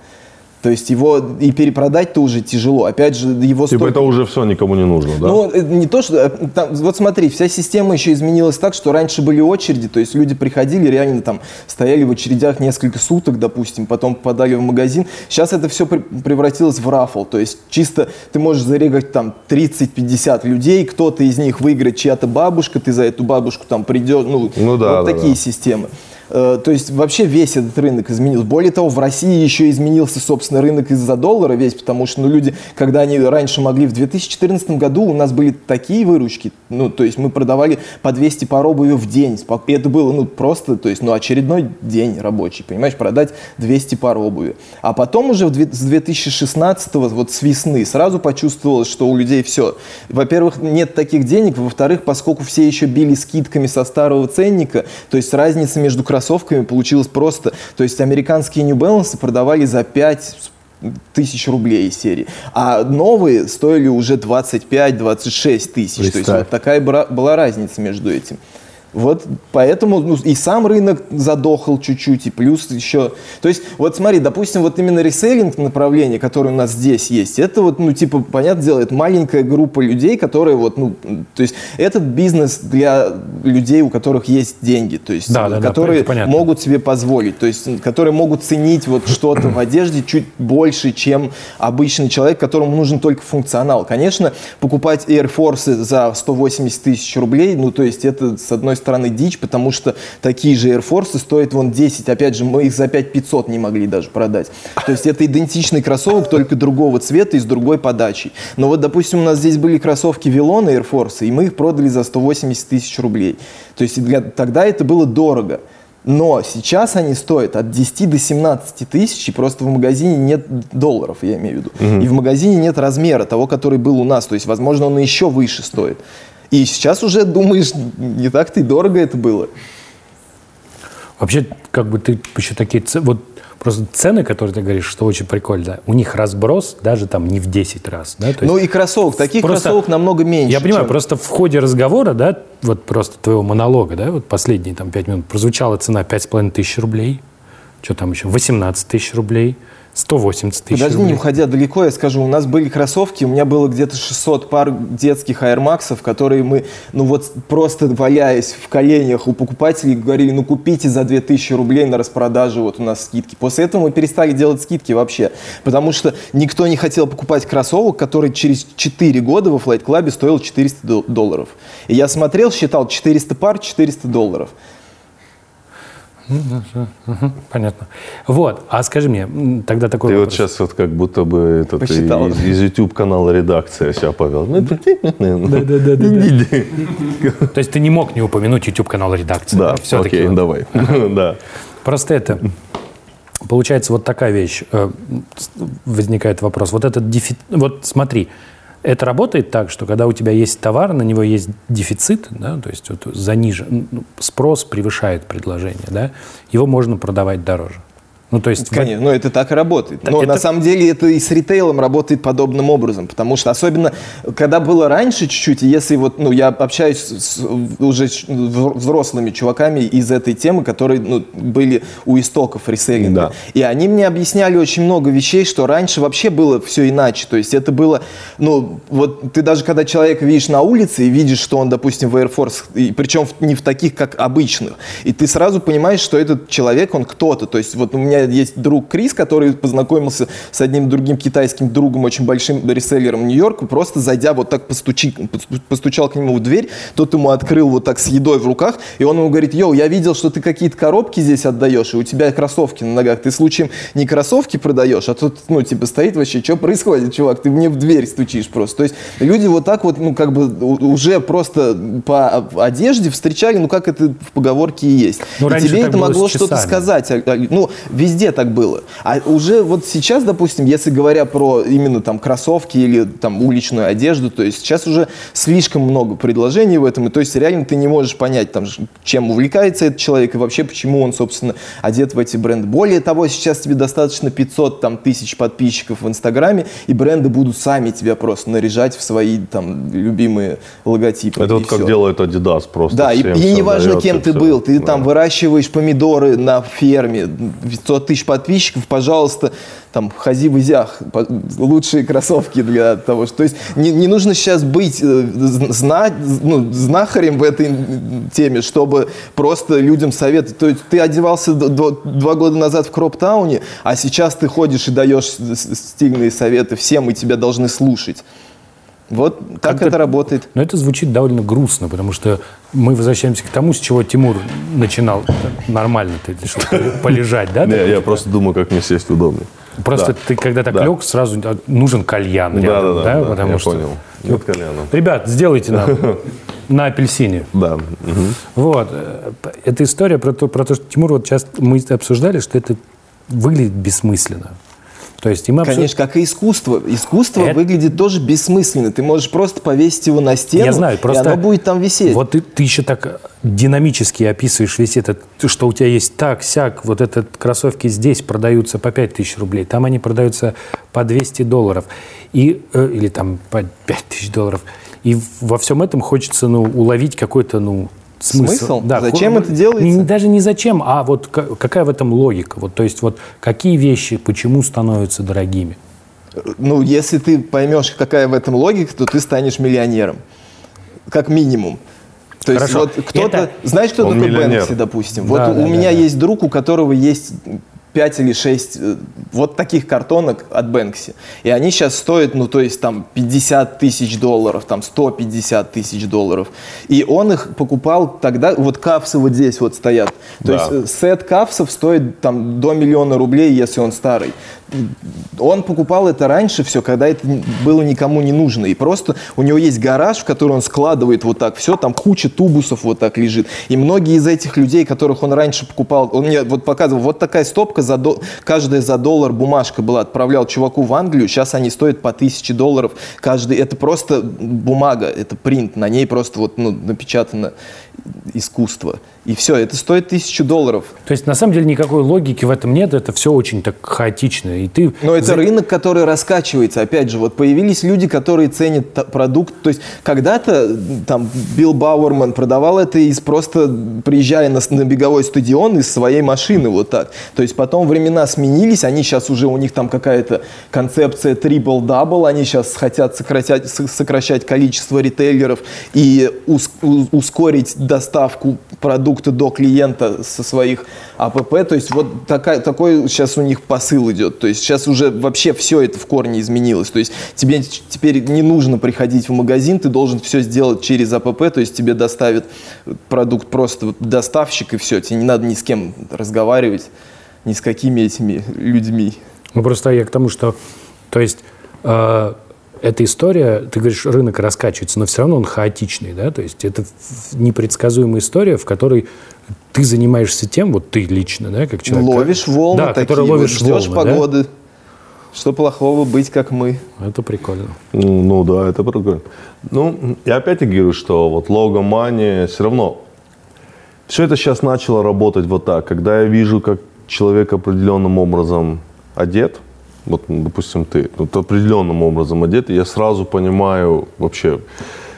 S3: То есть его и перепродать-то уже тяжело. Опять же, его
S6: Типа
S3: столько-
S6: это уже все никому не нужно, да?
S3: ну, это не то, что... э, там, вот смотри, вся система еще изменилась так, что раньше были очереди, то есть люди приходили, реально там стояли в очередях несколько суток, допустим, потом попадали в магазин. Сейчас это все превратилось в рафл, то есть чисто ты можешь зарегать там 30-50 людей, кто-то из них выиграет чья-то бабушка, ты за эту бабушку там придешь, ну,
S6: Ну да,
S3: вот
S6: да,
S3: такие
S6: да.
S3: системы. Э, То есть вообще весь этот рынок изменился. Более того, в России еще изменился, собственно, рынок из-за доллара весь, потому что ну, люди, когда они раньше могли, в 2014 году у нас были такие выручки, ну, то есть мы продавали по 200 пар в день. И это было, ну, просто, то есть, ну, очередной день рабочий, понимаешь, продать 200 пар. А потом уже с 2016 вот с весны сразу почувствовалось, что у людей все. Во-первых, нет таких денег, во-вторых, поскольку все еще били скидками со старого ценника, то есть разница между кроссовками получилась просто, то есть американские New Balance продавали за 5 тысяч рублей из серии, а новые стоили уже 25-26 тысяч. То есть вот такая была разница между этим. Вот поэтому ну, и сам рынок задохал чуть-чуть, и плюс еще... То есть, вот смотри, допустим, вот именно реселлинг направление, которое у нас здесь есть, это вот, ну, типа, понятное дело, это маленькая группа людей, которые вот, ну, то есть, этот бизнес для людей, у которых есть деньги, то есть,
S2: Да, да, да,
S3: которые
S2: понятно.
S3: могут себе позволить, то есть, которые могут ценить вот что-то в одежде чуть больше, чем обычный человек, которому нужен только функционал. Конечно, покупать Air Force за 180 тысяч рублей, ну, то есть, это, с одной стороны, дичь, потому что такие же Air Force стоят вон 10, опять же, мы их за 5500 не могли даже продать. То есть, это идентичный кроссовок, только другого цвета и с другой подачей. Но вот, допустим, у нас здесь были кроссовки Вилона Air Force, и мы их продали за 180 тысяч рублей. То есть, для, тогда это было дорого. Но сейчас они стоят от 10 до 17 тысяч, и просто в магазине нет долларов, я имею в виду. И в магазине нет размера того, который был у нас. То есть, возможно, он еще выше стоит. И сейчас уже думаешь, не так-то и дорого это было.
S2: Вообще, как бы ты еще такие... Вот просто цены, которые ты говоришь, что очень прикольно, у них разброс даже там не в 10 раз, да? То
S3: Ну и кроссовок, таких
S2: просто-
S3: кроссовок намного меньше.
S2: Я понимаю,
S3: чем-
S2: просто в ходе разговора, да, вот просто твоего монолога, да, вот последние там 5 минут, прозвучала цена 5,5 тысяч рублей, что там еще, 18 тысяч рублей, 180 тысяч
S3: Подожди, не
S2: рублей.
S3: уходя далеко, я скажу, у нас были кроссовки, у меня было где-то 600 пар детских Air Max'ов, которые мы, ну вот просто валяясь в коленях у покупателей, говорили, ну купите за 2000 рублей на распродажу, вот у нас скидки. После этого мы перестали делать скидки вообще, потому что никто не хотел покупать кроссовок, который через 4 года во Flight Club стоил 400 дол- долларов. И я смотрел, считал 400 пар, 400 долларов.
S2: Понятно. Вот, а скажи мне, тогда такой
S6: Ты вот
S2: вопрос.
S6: сейчас вот как будто бы этот,
S3: Посчитал.
S6: из, из YouTube канала редакция себя повел. Ну, это-
S2: То есть ты не мог не упомянуть YouTube-канал редакции?
S6: Да,
S2: все-таки.
S6: окей, давай. [laughs] Да.
S2: Просто это... Получается вот такая вещь. э, Возникает вопрос. Вот этот дефи... Вот смотри, это работает так, что когда у тебя есть товар, на него есть дефицит, да, то есть вот занижен, ну, спрос превышает предложение, да, его можно продавать дороже. Ну, то есть...
S3: Конечно, ну это так и работает.
S2: Да,
S3: Но
S2: это-
S3: на самом деле это и с ритейлом работает подобным образом, потому что особенно, когда было раньше чуть-чуть, и если вот, ну, я общаюсь с уже взрослыми чуваками из этой темы, которые, ну, были у истоков реселлинга.
S6: Да.
S3: И они мне объясняли очень много вещей, что раньше вообще было все иначе. То есть это было, ну, вот ты даже когда человека видишь на улице и видишь, что он, допустим, в Air Force, и причем не в таких, как обычных, и ты сразу понимаешь, что этот человек, он кто-то. То есть вот у меня есть друг Крис, который познакомился с одним другим китайским другом, очень большим реселлером Нью-Йорка, просто зайдя вот так постучи, посту- постучал к нему в дверь, тот ему открыл вот так с едой в руках, и он ему говорит, йоу, я видел, что ты какие-то коробки здесь отдаешь, и у тебя кроссовки на ногах. Ты случаем не кроссовки продаешь, а тут, ну, типа, стоит вообще, что происходит, чувак, ты мне в дверь стучишь просто. То есть люди вот так вот, ну, как бы уже просто по одежде встречали, ну, как это в поговорке и есть.
S2: Ну,
S3: и тебе это могло что-то сказать. А, а, Ну, везде так было. А уже вот сейчас, допустим, если говоря про именно там кроссовки или там уличную одежду, то есть сейчас уже слишком много предложений в этом, и то есть реально ты не можешь понять, там, чем увлекается этот человек и вообще почему он, собственно, одет в эти бренды. Более того, сейчас тебе достаточно 500 там, тысяч подписчиков в Инстаграме, и бренды будут сами тебя просто наряжать в свои там любимые логотипы.
S6: Это вот как
S3: всё.
S6: делает Adidas просто.
S3: Да, и, и
S6: всё
S3: не важно,
S6: дает,
S3: кем ты
S6: всё.
S3: был, ты
S6: Да.
S3: там выращиваешь помидоры на ферме, 500 тысяч подписчиков, пожалуйста, там, хази в изях, лучшие кроссовки для того, что... То есть не, не нужно сейчас быть э, зна- ну, знахарем в этой теме, чтобы просто людям советовать. То есть ты одевался д- д- два года назад в Кроптауне, а сейчас ты ходишь и даешь стильные советы всем, и тебя должны слушать. Вот так
S2: Как-то-
S3: это работает.
S2: Но это звучит довольно грустно, потому что мы возвращаемся к тому, с чего Тимур начинал нормально. Ты решил полежать, да?
S6: Не,
S2: такой?
S6: я просто думаю, как мне сесть удобнее.
S2: Просто
S6: Да.
S2: ты когда так
S6: Да.
S2: лег, сразу а, нужен кальян
S6: Да,
S2: рядом,
S6: да, да, да,
S2: Потому
S6: я
S2: что...
S6: понял. Нет кальяна.
S2: Ребят, сделайте нам [laughs] на апельсине.
S6: Да. мгм.
S2: Вот. э, Эта история про то, про то, что Тимур, вот сейчас мы обсуждали, что это выглядит бессмысленно. То есть, и мы
S3: Конечно, как и искусство. Искусство
S2: Это-
S3: выглядит тоже бессмысленно. Ты можешь просто повесить его на стену,
S2: Я знаю, просто...
S3: и оно будет там висеть.
S2: Вот ты, ты еще так динамически описываешь весь этот, что у тебя есть так, сяк, вот этот кроссовки здесь продаются по 5000 рублей, там они продаются по 200 долларов, и, э, или там по 5000 долларов. И во всем этом хочется ну, уловить какой-то ну, смысл.
S3: Смысл? Зачем
S2: ко-
S3: это делается?
S2: Не- даже не зачем, а вот ка- какая в этом логика. Вот, то есть вот какие вещи, почему становятся дорогими.
S3: Ну, если ты поймешь, какая в этом логика, то ты станешь миллионером. Как минимум. То есть
S2: Хорошо.
S3: вот кто-то...
S2: Это-
S3: Знаешь, кто
S6: Он
S3: такой
S6: миллионер.
S3: Бэнкси, допустим?
S2: Да,
S3: вот
S2: да,
S3: у
S2: да,
S3: меня
S2: да.
S3: есть друг, у которого есть 5 или 6 вот таких картонок от Бэнкси. И они сейчас стоят, ну, то есть там 50 тысяч долларов, там 150 тысяч долларов. И он их покупал тогда, вот капсы вот здесь вот стоят. То
S6: Да.
S3: есть э, сет капсов стоит там до миллиона рублей, если он старый. Он покупал это раньше все, когда это было никому не нужно. И просто у него есть гараж, в который он складывает вот так все, там куча тубусов вот так лежит. И многие из этих людей, которых он раньше покупал, он мне вот показывал, вот такая стопка, за до- каждая за доллар бумажка была, отправлял чуваку в Англию, сейчас они стоят по тысяче долларов каждый. Это просто бумага, это принт, на ней просто вот ну, напечатано искусство. И все, это стоит тысячу долларов.
S2: То есть на самом деле никакой логики в этом нет, это все очень так хаотично. И ты
S3: Но это
S2: за-
S3: рынок, который раскачивается. Опять же, вот появились люди, которые ценят продукт. То есть когда-то там Билл Бауэрман продавал это из просто приезжая на, на беговой стадион из своей машины вот так. То есть потом времена сменились, они сейчас уже у них там какая-то концепция triple double, они сейчас хотят сокращать, сокращать количество ритейлеров и ускорить доставку продукта до клиента со своих АПП. То есть вот такая, такой сейчас у них посыл идет. То есть сейчас уже вообще все это в корне изменилось. То есть тебе теперь не нужно приходить в магазин, ты должен все сделать через АПП, то есть тебе доставит продукт просто доставщик и все. Тебе не надо ни с кем разговаривать, ни с какими этими людьми.
S2: Ну, просто я к тому, что, то есть, э, эта история, ты говоришь, рынок раскачивается, но все равно он хаотичный, да, то есть это непредсказуемая история, в которой ты занимаешься тем, вот ты лично, да, как человек.
S3: Ловишь волны
S2: да,
S3: такие,
S2: который
S3: вот
S2: ловишь
S3: ждешь
S2: волны, да?
S3: погоды. Что плохого быть как мы?
S2: Это прикольно.
S6: Ну, ну да, это прикольно. Ну, я опять-таки говорю, что вот логомания все равно все это сейчас начало работать вот так. Когда я вижу, как человек определенным образом одет, вот, допустим, ты, вот определенным образом одет, я сразу понимаю вообще,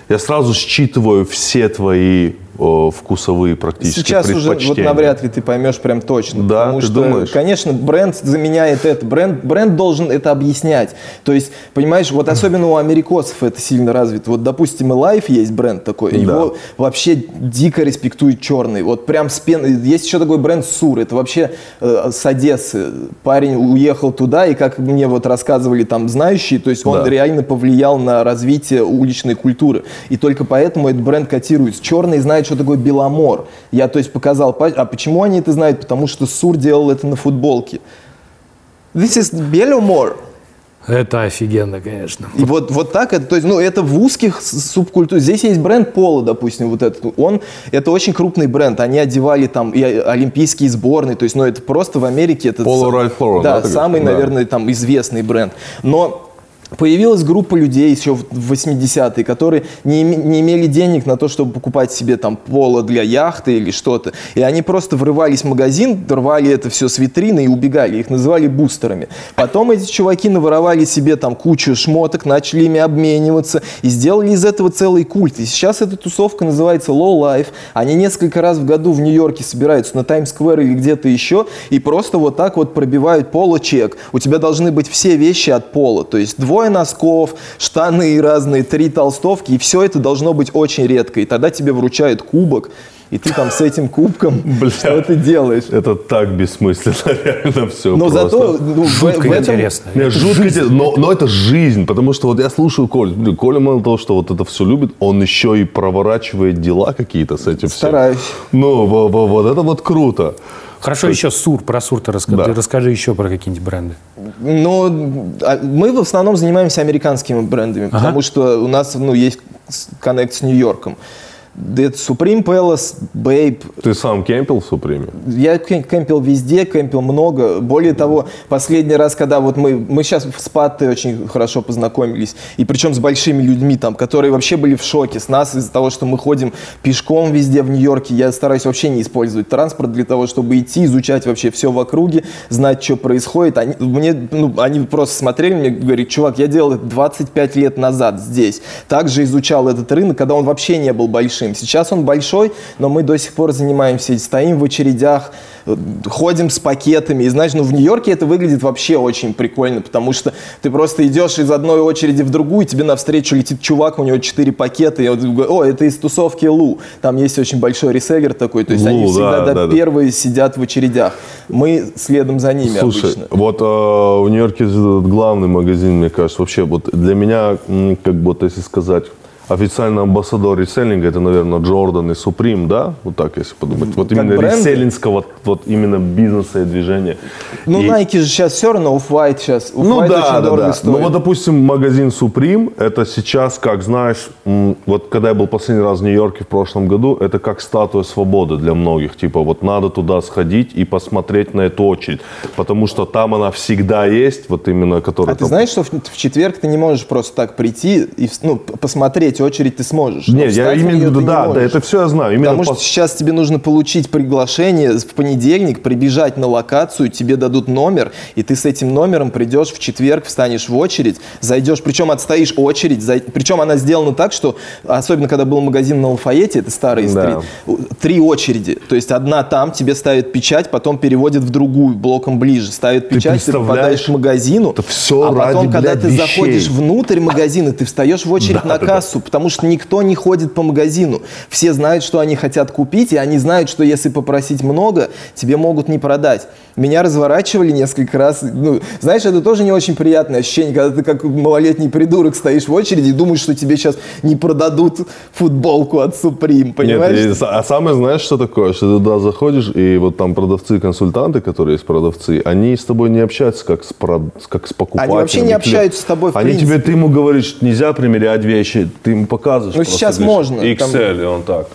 S6: я сразу считываю все твои вкусовые практически
S3: Сейчас уже вот
S6: предпочтения.
S3: навряд ли ты поймешь прям точно.
S6: Да,
S3: потому
S6: ты
S3: что,
S6: думаешь?
S3: конечно, бренд заменяет это. Бренд, бренд должен это объяснять. То есть, понимаешь, вот особенно у америкосов это сильно развито. Вот, допустим, и Life есть бренд такой. Его вообще дико респектует черный. Вот прям с пеной. Есть еще такой бренд Сур. Это вообще э, с Одессы. Парень уехал туда, и как мне вот рассказывали там знающие, то есть он
S6: Да.
S3: реально повлиял на развитие уличной культуры. И только поэтому этот бренд котируется. Черный знает, что такое Беломор. Я, то есть, показал. А почему они это знают? Потому что Сур делал это на футболке. This is Беломор.
S2: Это офигенно, конечно.
S3: И вот, вот так это, то есть, ну, это в узких субкультурах. Здесь есть бренд Пола, допустим, вот этот. Он, это очень крупный бренд. Они одевали там и олимпийские сборные. То есть, ну, это просто в Америке это...
S6: Polo
S3: са-
S6: Ralph Lauren,
S3: Да,
S6: да,
S3: самый,
S6: говоришь? Да.
S3: наверное, там известный бренд. Но Появилась группа людей еще в 80-е, которые не, не имели денег на то, чтобы покупать себе там поло для яхты или что-то. И они просто врывались в магазин, рвали это все с витрины и убегали. Их называли бустерами. Потом эти чуваки наворовали себе там кучу шмоток, начали ими обмениваться и сделали из этого целый культ. И сейчас эта тусовка называется Low Life. Они несколько раз в году в Нью-Йорке собираются на Таймс-сквер или где-то еще и просто вот так вот пробивают поло-чек. У тебя должны быть все вещи от пола. То есть двое носков, штаны разные, три толстовки. И все это должно быть очень редко. И тогда тебе вручают кубок. И ты там с этим кубком [laughs] что ты делаешь?
S6: Это так бессмысленно, [laughs] реально все
S3: Но зато ну,
S2: Жутко
S3: в этом...
S2: интересно.
S6: Нет, жутко интересно, но, но это жизнь, потому что вот я слушаю Коль, блин, Коля мало того, что вот это все любит, он еще и проворачивает дела какие-то с этим всем.
S3: Стараюсь.
S6: Ну, во- во- вот это вот круто.
S2: Хорошо, еще Сур. Про Сур ты расскажи,
S6: Да.
S2: расскажи еще про какие-нибудь бренды.
S3: Но а, мы в основном занимаемся американскими брендами, потому что у нас ну, есть коннект с Нью-Йорком. Это Supreme Palace, Babe.
S6: Ты сам кемпил в Суприме?
S3: Я кем- кемпил везде, кемпил много. Более того, последний раз, когда вот мы, мы сейчас в Спатте очень хорошо познакомились, и причем с большими людьми там, которые вообще были в шоке с нас из-за того, что мы ходим пешком везде в Нью-Йорке. Я стараюсь вообще не использовать транспорт для того, чтобы идти, изучать вообще все в округе, знать, что происходит. Они, мне, ну, они просто смотрели мне, говорят, чувак, я делал это 25 лет назад здесь. Также изучал этот рынок, когда он вообще не был большим. Сейчас он большой, но мы до сих пор занимаемся, стоим в очередях, э, ходим с пакетами. И знаешь, ну в Нью-Йорке это выглядит вообще очень прикольно, потому что ты просто идешь из одной очереди в другую, тебе навстречу летит чувак, у него четыре пакета, и он говорит, о, это из тусовки Лу. Там есть очень большой реселлер такой, то есть
S6: Лу,
S3: они всегда
S6: да,
S3: да,
S6: да,
S3: первые сидят в очередях. Мы следом за ними
S6: Слушай,
S3: обычно.
S6: вот э, в Нью-Йорке главный магазин, мне кажется, вообще вот для меня, как бы, вот если сказать, официальный амбассадор реселлинга, это, наверное, Джордан и Суприм, да? Вот так, если подумать. Вот
S3: Как
S6: именно
S3: бренды?
S6: реселлинского, вот именно бизнеса и движения.
S3: Ну,
S6: И-
S3: Nike же сейчас все равно, Off-White сейчас. Off-White
S6: Ну да, да, да.
S3: стоит.
S6: Ну вот, допустим, магазин Supreme, это сейчас, как знаешь, вот когда я был последний раз в Нью-Йорке в прошлом году, это как статуя свободы для многих. Типа вот надо туда сходить и посмотреть на эту очередь, потому что там она всегда есть, вот именно которая
S3: А ты
S6: там-
S3: знаешь, что в, в четверг ты не можешь просто так прийти и ну, п- посмотреть очередь ты сможешь. но
S6: Не, я
S3: в
S6: в виду,
S3: ты не
S6: да, да, это все я знаю. Именно
S3: Потому что
S6: пос-
S3: сейчас тебе нужно получить приглашение в понедельник, прибежать на локацию, тебе дадут номер, и ты с этим номером придешь в четверг, встанешь в очередь, зайдешь, причем отстоишь очередь, зай- причем она сделана так, что, особенно когда был магазин на Лафайете, это старый
S6: Да.
S3: стрит, три очереди, то есть одна там, тебе ставят печать, потом переводят в другую, блоком ближе, ставят печать, ты,
S6: представляешь?
S3: попадаешь к магазину,
S6: Это всё
S3: а потом,
S6: ради,
S3: когда
S6: блядь,
S3: ты
S6: вещей.
S3: заходишь внутрь магазина, ты встаешь в очередь
S6: Да,
S3: на
S6: да, да.
S3: кассу, потому что никто не ходит по магазину. Все знают, что они хотят купить, и они знают, что если попросить много, тебе могут не продать. Меня разворачивали несколько раз. Ну, знаешь, это тоже не очень приятное ощущение, когда ты как малолетний придурок стоишь в очереди и думаешь, что тебе сейчас не продадут футболку от Supreme, понимаешь?
S6: Нет, и а самое знаешь, что такое? Что ты туда заходишь, и вот там продавцы-консультанты, которые есть продавцы, они с тобой не общаются как с, прод- как с покупателем.
S3: вообще не общаются с тобой в
S6: Они
S3: принципе.
S6: тебе, ты ему говоришь, нельзя примерять вещи, ты ему показываешь.
S3: Ну, сейчас
S6: говоришь,
S3: можно, там-
S6: XL, и он так.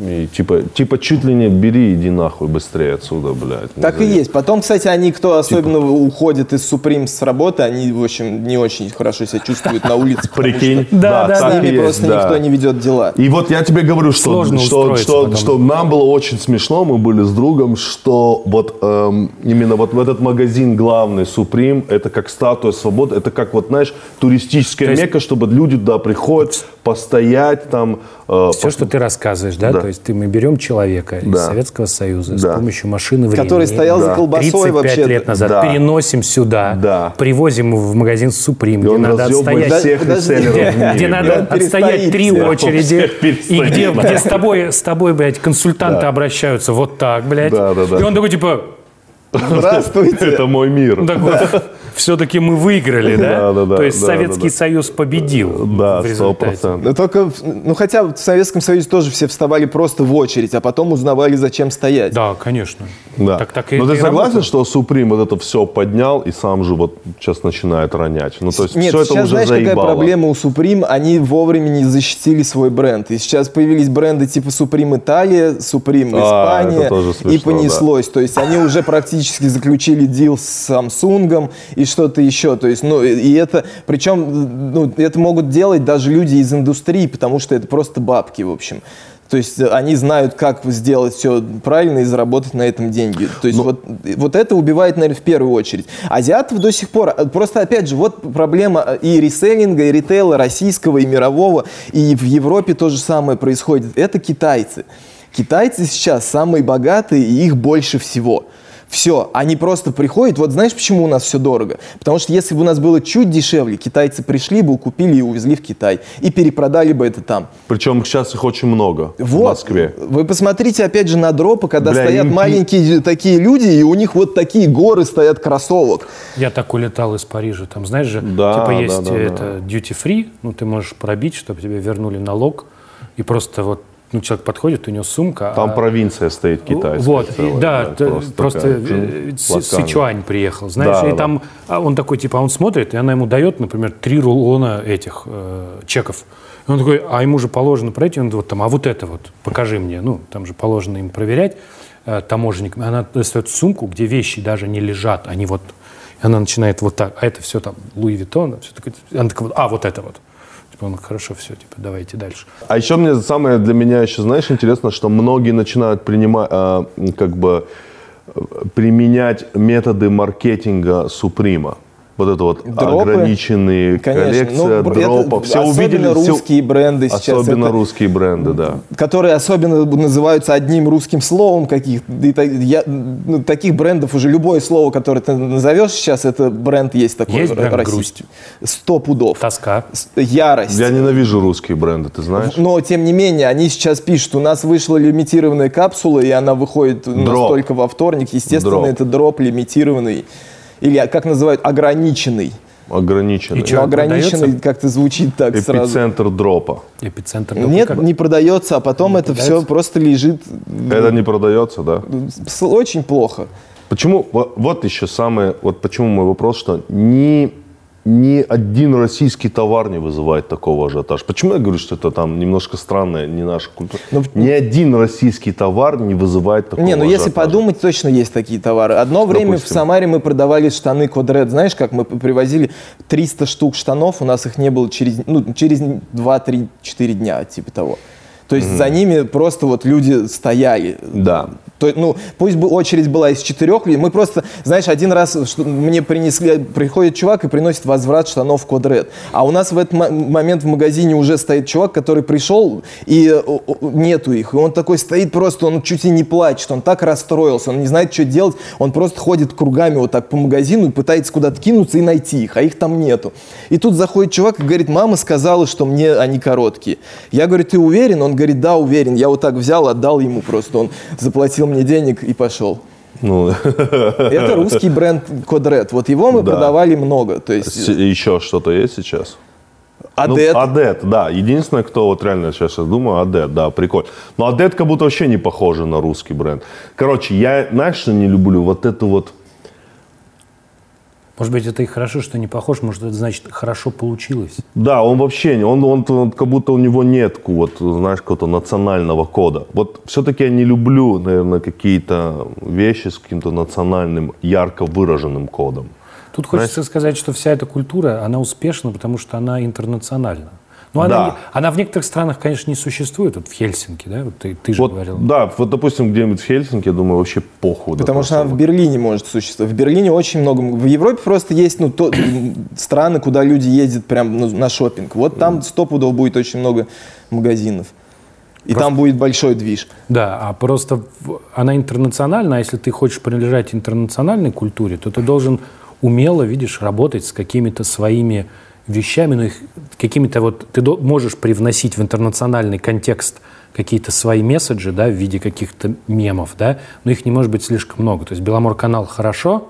S6: И типа, типа чуть ли не бери, иди нахуй быстрее отсюда, блядь.
S3: Так и есть. Потом, кстати, они, кто особенно
S6: Типа.
S3: уходит из Supreme с работы, они, в общем, не очень хорошо себя чувствуют на улице.
S6: Прикинь,
S2: Да, да,
S3: С ними просто никто не ведет дела.
S6: И вот я тебе говорю, что, что, что, нам было очень смешно, мы были с другом, что вот эм, именно вот в этот магазин главный, Supreme, это как статуя свободы, это как вот, знаешь, туристическая мека, чтобы люди туда приходят, постоять там. Э,
S2: Все, что ты рассказываешь, да?
S6: Да.
S2: То есть ты, мы берем человека из
S6: Да.
S2: Советского Союза с
S6: Да.
S2: помощью машины времени.
S3: Который стоял за
S6: Да.
S3: колбасой
S2: 35
S3: вообще.
S2: лет назад
S6: Да.
S2: переносим сюда,
S6: Да.
S2: привозим его в магазин Supreme, где надо отстоять,
S6: всех
S3: Подожди, [laughs]
S2: где,
S6: мире,
S2: где
S6: блядь.
S2: надо отстоять три
S3: всех.
S2: очереди, [laughs] и где, с тобой, с тобой, блядь, консультанты
S6: Да.
S2: обращаются вот так, блядь.
S6: Да, да, да.
S2: И он такой, типа,
S3: Здравствуйте.
S6: Это мой мир.
S2: все-таки мы выиграли, да?
S6: Да, да, да,
S2: То есть
S6: да,
S2: Советский
S6: да, да.
S2: Союз победил
S6: Да, сто процентов.
S3: Но только, ну хотя в Советском Союзе тоже все вставали просто в очередь, а потом узнавали, зачем стоять.
S2: Да, конечно.
S6: Да.
S2: Так, так
S6: Но
S2: это
S6: ты согласен, что Supreme вот это все поднял и сам же вот сейчас начинает ронять? Ну, то есть
S3: Нет,
S6: все это
S3: сейчас
S6: уже
S3: знаешь,
S6: заебало.
S3: какая проблема у Supreme? Они вовремя не защитили свой бренд. И сейчас появились бренды типа Supreme Италия, Supreme
S6: А,
S3: Испания.
S6: это
S3: и понеслось. То есть они уже практически заключили дил с Samsung и что-то еще. То есть, ну, и это, причем, ну, это могут делать даже люди из индустрии, потому что это просто бабки, в общем. То есть они знают, как сделать все правильно и заработать на этом деньги. То есть вот, вот это убивает, наверное, в первую очередь. Азиатов до сих пор, э, просто опять же, вот проблема э, и реселлинга, и ритейла российского, и мирового, и в Европе то же самое происходит. Это китайцы. Китайцы сейчас самые богатые, и их больше всего. Все, они просто приходят. Вот знаешь, почему у нас все дорого? Потому что если бы у нас было чуть дешевле, китайцы пришли бы, купили и увезли в Китай. И перепродали бы это там.
S6: Причем сейчас их очень много в
S3: Вот.
S6: Москве.
S3: Вы посмотрите опять же на дропы, когда
S6: Бля,
S3: стоят
S6: им
S3: маленькие такие люди, и у них вот такие горы стоят кроссовок.
S2: Я так улетал из Парижа. Там, знаешь же,
S6: Да,
S2: типа
S6: да,
S2: есть
S6: да,
S2: это duty free, ну ты можешь пробить, чтобы тебе вернули налог, и просто вот ну, человек подходит, у него сумка.
S6: Там
S2: а-
S6: провинция стоит китайская.
S2: Вот, и
S6: целая,
S2: да,
S6: блядь,
S2: т- просто,
S6: такая,
S2: э. Сычуань приехал, знаешь,
S6: Да,
S2: и
S6: да.
S2: там а он такой, типа, он смотрит, и она ему дает, например, три рулона этих э, чеков. И он такой, а ему же положено пройти, он вот там, а вот это вот, покажи мне, ну, там же положено им проверять, э, таможенник, она достает сумку, где вещи даже не лежат, они вот, и она начинает вот так, а это все там Луи Виттон, все такое, она такая, а, вот это вот. Типа, он, хорошо, все, типа, давайте дальше.
S6: А еще мне самое для меня еще, знаешь, интересно, что многие начинают принимать, а, как бы э, применять методы маркетинга Суприма. Вот это вот
S3: Дропы?
S6: ограниченные
S3: Конечно.
S6: коллекция
S3: Ну,
S6: дропов.
S3: это
S6: Все увидели
S3: особенно
S6: все-
S3: русские бренды сейчас.
S6: Особенно
S3: это-
S6: русские бренды, да.
S3: которые особенно называются одним русским словом каких и я- ну, таких брендов уже любое слово, которое ты назовешь сейчас, это бренд есть такой.
S2: Есть бренд
S3: российский. Сто пудов.
S2: Тоска.
S3: Ярость.
S6: Я ненавижу русские бренды, ты знаешь?
S3: Но, тем не менее, они сейчас пишут, у нас вышла лимитированная капсула, и она выходит у нас
S6: Дроп.
S3: только во вторник. Естественно,
S6: Дроп.
S3: это дроп лимитированный. Или, как называют, ограниченный.
S6: Ограниченные.
S2: И чё?
S3: Но ограниченный как-то звучит так сразу.
S6: Эпицентр дропа.
S2: Эпицентр.
S3: Нет,
S2: как-
S3: не продается, а потом это все
S2: продается?
S3: просто лежит
S6: Это не продается, да?
S3: очень плохо.
S6: Почему, вот, вот еще самое, вот почему мой вопрос, что ни, ни один российский товар не вызывает такого ажиотажа. Почему я говорю, что это там немножко странная, не наша культура?
S3: Ну,
S6: ни один российский товар не вызывает такого
S3: Не, ну если
S6: ажиотажа.
S3: подумать, точно есть такие товары. Одно время в. Самаре мы продавали штаны Квадрет. Знаешь, как мы привозили 300 штук штанов, у нас их не было через, ну, через 2-3-4 дня, типа того. То есть за ними просто вот люди стояли.
S6: Да.
S3: То, ну, пусть бы очередь была из четырех людей, мы просто, знаешь, один раз что, мне принесли, приходит чувак и приносит возврат штанов Квадрет. А у нас в этот мо- момент в магазине уже стоит чувак, который пришел, и э, нету их. И он такой стоит просто, он чуть ли не плачет, он так расстроился, он не знает, что делать, он просто ходит кругами вот так по магазину и пытается куда-то кинуться и найти их, а их там нету. И тут заходит чувак и говорит, мама сказала, что мне они короткие. Я говорю, ты уверен? Он говорит, да, уверен. Я вот так взял, отдал ему просто, он заплатил мне денег и пошел.
S6: Ну,
S3: Это русский бренд Квадрет. Вот его мы
S6: Да.
S3: продавали много. То есть
S6: еще что-то есть сейчас?
S3: Адет.
S6: Ну, Адет, да. Единственное, кто вот реально сейчас я думаю, Адет, да, прикольно. Но Адет как будто вообще не похоже на русский бренд. Короче, я, знаешь, что не люблю? Вот эту вот
S2: Может быть, это и хорошо, что не похож, может, это значит, хорошо получилось.
S6: Да, он вообще, не- он, он, он как будто у него нет, вот, знаешь, какого-то национального кода. Вот все-таки я не люблю, наверное, какие-то вещи с каким-то национальным, ярко выраженным кодом.
S2: Тут хочется сказать, что вся эта культура, она успешна, потому что она интернациональна. Ну, она,
S6: Да.
S2: она в некоторых странах, конечно, не существует. Вот в Хельсинки, да, вот ты, ты же
S6: Вот,
S2: говорил.
S6: да, вот, допустим, где-нибудь в Хельсинки, я думаю, вообще похуй.
S3: Потому что она в
S6: просто.
S3: Берлине может существовать. В Берлине очень много. В Европе просто есть ну, то- [clears throat] страны, куда люди ездят прям ну, на шопинг. Вот там стопудово будет очень много магазинов. И там будет большой движ.
S2: Да, а просто она интернациональна, а если ты хочешь принадлежать интернациональной культуре, то ты должен умело, видишь, работать с какими-то своими вещами, но их какими-то вот ты можешь привносить в интернациональный контекст какие-то свои месседжи, да, в виде каких-то мемов, да, но их не может быть слишком много. То есть Беломор-канал хорошо,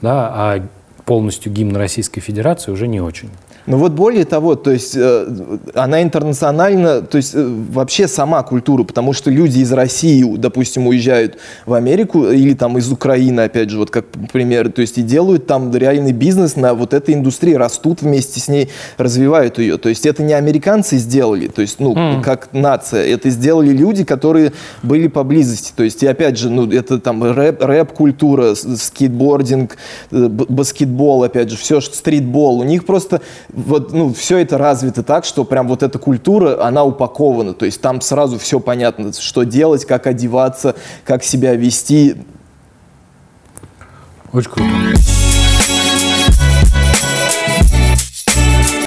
S2: да, а полностью гимн Российской Федерации уже не очень.
S3: Ну вот более того, то есть э, она интернациональна, то есть э, вообще сама культура, потому что люди из России, допустим, уезжают в Америку или там из Украины, опять же, вот как пример, то есть и делают там реальный бизнес на вот этой индустрии, растут вместе с ней, развивают ее. То есть это не американцы сделали, то есть, ну, как нация, это сделали люди, которые были поблизости. То есть, и опять же, ну, это там рэп, рэп-культура, скейтбординг, э, баскетбол, опять же, все, что стритбол. У них просто вот, ну, все это развито так, что прям вот эта культура, она упакована. То есть там сразу все понятно, что делать, как одеваться, как себя вести.
S2: Очень круто.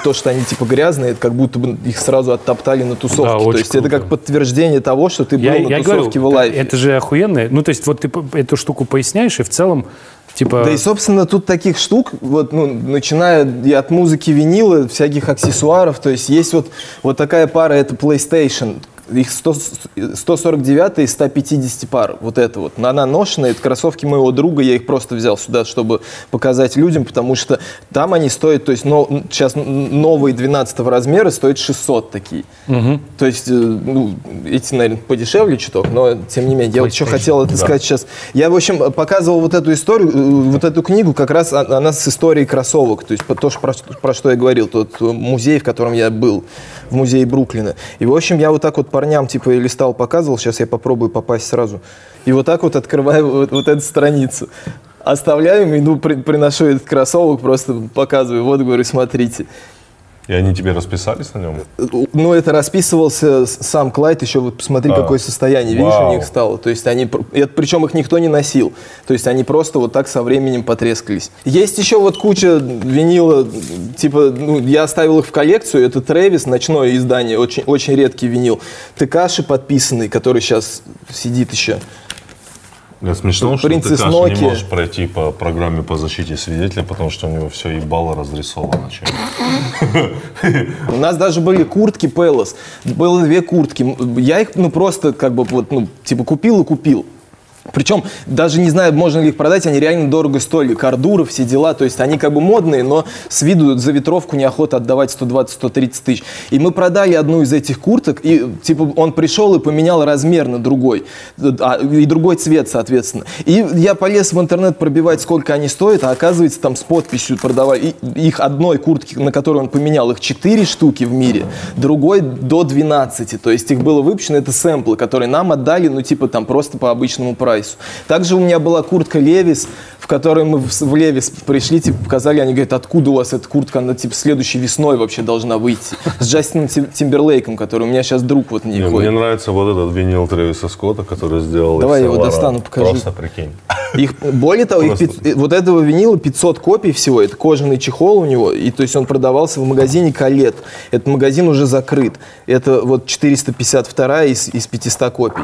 S3: То, что они типа грязные, это как будто бы их сразу оттоптали на тусовке.
S2: Да,
S3: То есть это
S2: круто.
S3: как подтверждение того, что ты был
S2: Я,
S3: на
S2: я
S3: тусовке
S2: говорю,
S3: в лайфе.
S2: это же охуенно. Ну, то есть вот ты эту штуку поясняешь, и в целом, типа...
S3: Да и, собственно, тут таких штук, вот, ну, начиная и от музыки винила, всяких аксессуаров, то есть есть вот, вот такая пара, это PlayStation, их 100, 149 и 150 пар, вот это вот. Она ношеная, это кроссовки моего друга, я их просто взял сюда, чтобы показать людям, потому что там они стоят, то есть но, сейчас новые 12 размера стоят 600 такие. То есть, э, ну, эти, наверное, подешевле чуток, но тем не менее. Я вот что хотел это сказать сейчас. Я, в общем, показывал вот эту историю, э, вот эту книгу, как раз она с историей кроссовок. То есть то, про, что- про что я говорил, тот э, музей, в котором я был, в музее Бруклина. И, в общем, я вот так вот парням, типа, и листал, показывал. Сейчас я попробую попасть сразу. И вот так вот открываю вот, вот эту страницу. Оставляю иду, при- приношу этот кроссовок, просто показываю. Вот, говорю, смотрите.
S6: И они тебе расписались на нем?
S3: Ну, это расписывался сам Клайд, еще вот посмотри,
S6: А.
S3: какое состояние, видишь,
S6: Вау.
S3: у них стало. То есть они, это, причем их никто не носил. То есть они просто вот так со временем потрескались. Есть еще вот куча винила, типа, ну, я оставил их в коллекцию, это Трэвис, ночное издание, очень, очень редкий винил. Текаши подписанный, который сейчас сидит еще.
S6: Да, смешно, что ты
S3: Принцесс
S6: Каша, не можешь пройти по программе по защите свидетеля, потому что у него все ебало разрисовано.
S3: У нас даже были куртки Пелос. Было две куртки. Я их, ну, просто как бы вот, ну, типа купил и купил. Причем даже не знаю, можно ли их продать, они реально дорого стоили. Кардуры, все дела, то есть они как бы модные, но с виду за ветровку неохота отдавать 120-130 тысяч. И мы продали одну из этих курток, и типа он пришел и поменял размер на другой, а, и другой цвет, соответственно. И я полез в интернет пробивать, сколько они стоят, а оказывается там с подписью продавали. И их одной куртки, на которую он поменял, их 4 штуки в мире, другой до 12. То есть их было выпущено, это сэмплы, которые нам отдали, ну типа там просто по обычному прайсу. Также у меня была куртка Левис, в которой мы в, Левис пришли, типа показали, они говорят, откуда у вас эта куртка, она типа следующей весной вообще должна выйти. С Джастином Тим- Тимберлейком, который у меня сейчас друг вот не.
S6: Мне нравится вот этот винил Трэвиса Скотта, который сделал
S3: Давай его достану, покажи.
S6: Просто прикинь.
S3: Их, более того, их вот этого винила 500 копий всего. Это кожаный чехол у него. И то есть он продавался в магазине Калет. Этот магазин уже закрыт. Это вот 452 из, из 500 копий.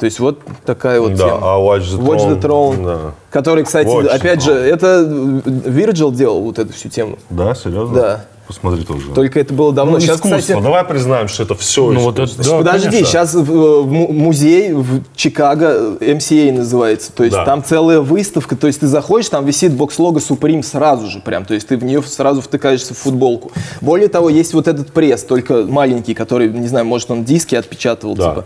S3: То есть вот такая вот
S6: Да,
S3: тема.
S6: а Watch the
S3: Watch the
S6: Throne,
S3: Throne.
S6: да.
S3: Который, кстати,
S6: Watch the
S3: опять же,
S6: Throne.
S3: это Вирджил делал вот эту всю тему.
S6: Да, серьезно?
S3: Да.
S6: Посмотри тоже.
S3: Только это было давно.
S6: Ну,
S3: Сейчас,
S6: искусство.
S3: кстати,
S6: Давай признаем, что это все
S2: Ну, вот это- да,
S3: Подожди,
S2: конечно.
S3: сейчас в, в му- музей в Чикаго э, MCA называется. То есть
S6: Да.
S3: там целая выставка. То есть ты заходишь, там висит бокс-лого Supreme сразу же прям. То есть ты в нее сразу втыкаешься в футболку. Более того, есть вот этот пресс, только маленький, который, не знаю, может он диски отпечатывал,
S6: Да.
S3: типа.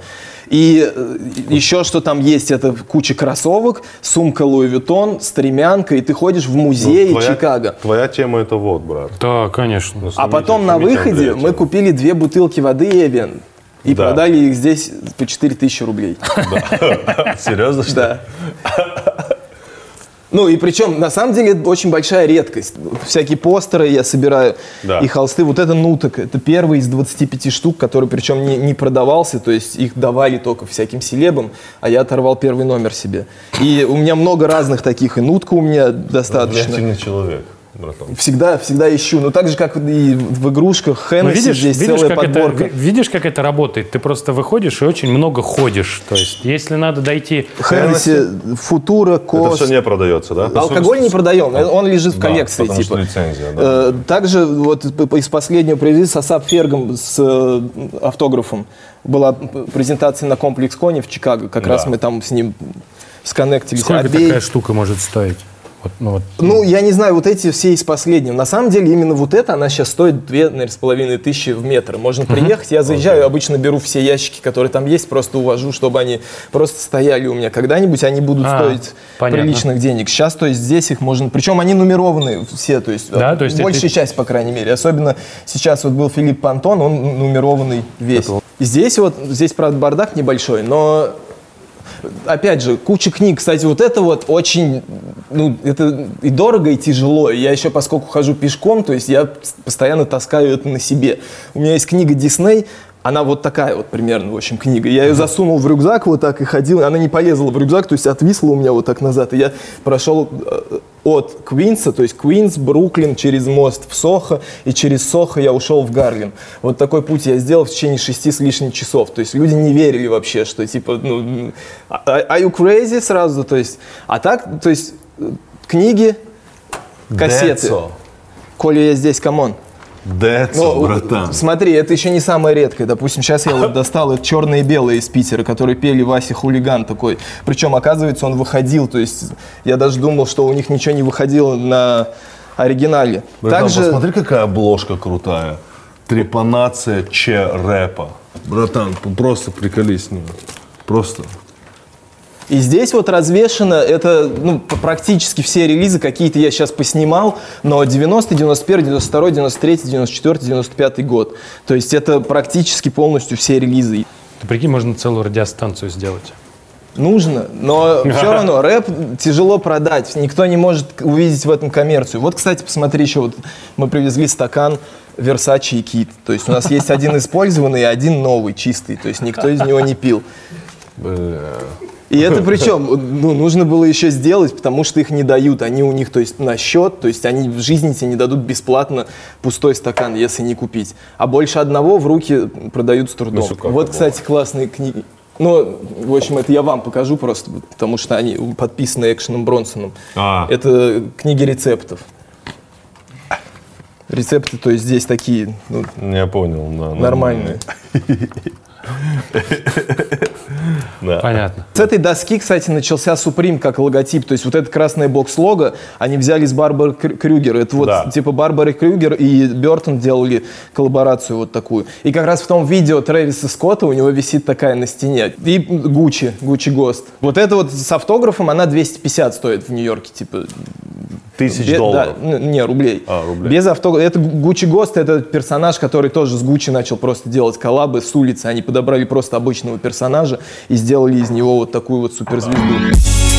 S3: И э, еще что там есть, это куча кроссовок, сумка Луи Vuitton, стремянка, и ты ходишь в музей
S6: Ну, твоя-
S3: Чикаго.
S6: Твоя тема это вот, брат.
S2: Да, конечно.
S6: Ну,
S3: А потом на выходе мы купили две бутылки воды Эвиан. И
S6: Да.
S3: продали их здесь по 4000 рублей. [laughs]
S6: Серьезно, что?
S3: Да. [laughs] Ну и причем, на самом деле, это очень большая редкость. Всякие постеры я собираю
S6: Да.
S3: и холсты. Вот это нуток, это первый из 25 штук, который причем не, не продавался, то есть их давали только всяким селебам, а я оторвал первый номер себе. И у меня много разных таких, и нутка у меня достаточно.
S6: Влиятельный человек, братан.
S3: Всегда, всегда ищу. Ну так же, как и в игрушках
S2: Ну,
S3: Хеннесси,
S2: видишь,
S3: здесь
S2: видишь,
S3: целая
S2: как это,
S3: подборка.
S2: ви- видишь, как это работает? Ты просто выходишь и очень много ходишь. То есть, если надо дойти...
S3: Хеннесси, Футура,
S6: Это
S3: Кос.
S6: все не продается, да?
S3: Алкоголь не продаем, он лежит в
S6: Да,
S3: коллекции.
S6: потому что
S3: типа.
S6: лицензия, да.
S3: Э, Также вот из последнего привезли с Асап Фергом с э, автографом. Была презентация на комплекс Кони в Чикаго. Как
S6: Да.
S3: раз мы там с ним сконнектились.
S2: Сколько
S3: Обей-
S2: такая штука может стоить? Вот, ну, вот.
S3: Ну, я не знаю, вот эти все из последнего. На самом деле, именно вот это, она сейчас стоит две, наверное, с половиной тысячи в метр. Можно приехать, я заезжаю, обычно беру все ящики, которые там есть, просто увожу, чтобы они просто стояли у меня. Когда-нибудь они будут
S2: А,
S3: стоить
S2: понятно.
S3: приличных денег. Сейчас, то есть, здесь их можно... Причем они нумерованы все, то есть,
S2: Да, то есть
S3: большая
S2: это-
S3: часть, по крайней мере. Особенно сейчас вот был Филипп Пантон, он нумерованный весь. И здесь вот, здесь, правда, бардак небольшой, но опять же, куча книг. Кстати, вот это вот очень, ну, это и дорого, и тяжело. Я еще, поскольку хожу пешком, то есть я постоянно таскаю это на себе. У меня есть книга Дисней, она вот такая вот примерно, в общем, книга. Я ее засунул в рюкзак вот так и ходил. Она не полезла в рюкзак, то есть отвисла у меня вот так назад. И я прошел э, от Квинса, то есть Квинс, Бруклин, через мост в Сохо, и через Сохо я ушел в Гарлем. Вот такой путь я сделал в течение шести с лишним часов. То есть люди не верили вообще, что типа, ну, а- are you crazy сразу, то есть, а так, то есть, книги, кассеты.
S6: Децл.
S3: Коля, я здесь, come
S6: on.
S3: Децл, Ну,
S6: братан.
S3: смотри, это еще не самое редкое. Допустим, сейчас я вот достал это черные и белые из Питера, которые пели Вася Хулиган такой. Причем, оказывается, он выходил. То есть я даже думал, что у них ничего не выходило на оригинале.
S6: Братан,
S3: Также
S6: посмотри, какая обложка крутая. Трепанация Ч-рэпа. Братан, просто приколись с ним. Просто.
S3: И здесь вот развешено, это ну, практически все релизы, какие-то я сейчас поснимал, но 90, 91, 92, 93, 94, 95 год. То есть это практически полностью все релизы.
S2: Ты прикинь, можно целую радиостанцию сделать.
S3: Нужно, но [laughs] все равно рэп тяжело продать. Никто не может увидеть в этом коммерцию. Вот, кстати, посмотри еще, вот мы привезли стакан Versace и Kit. То есть у нас есть один использованный и один новый, чистый. То есть никто из него не пил. И это [laughs] причем ну, нужно было еще сделать, потому что их не дают. Они у них, то есть на счет, то есть они в жизни тебе не дадут бесплатно пустой стакан, если не купить. А больше одного в руки продают с трудом.
S6: Как
S3: вот, кстати, классные книги. Ну, в общем, это я вам покажу просто, потому что они подписаны Экшеном Бронсоном.
S6: А.
S3: Это книги рецептов. Рецепты, то есть здесь такие, ну,
S6: Я понял, да.
S3: нормальные. [laughs]
S6: Да.
S2: Понятно.
S3: С этой доски, кстати, начался Supreme как логотип. То есть вот это красное бокс-лого они взяли с Барбары Крю- Крюгер. Это вот
S6: Да.
S3: типа Барбары Крюгер и Бертон делали коллаборацию вот такую. И как раз в том видео Трэвиса Скотта у него висит такая на стене. И Гуччи, Гуччи Гост. Вот это вот с автографом, она 250 стоит в Нью-Йорке. Типа
S6: Тысяч
S3: Бе-
S6: долларов.
S3: Да, н- не, рублей.
S6: А, рублей.
S3: Без автографа. Это Гуччи Гост, это персонаж, который тоже с Гуччи начал просто делать коллабы с улицы. Они подобрали просто обычного персонажа и сделали из него вот такую вот суперзвезду.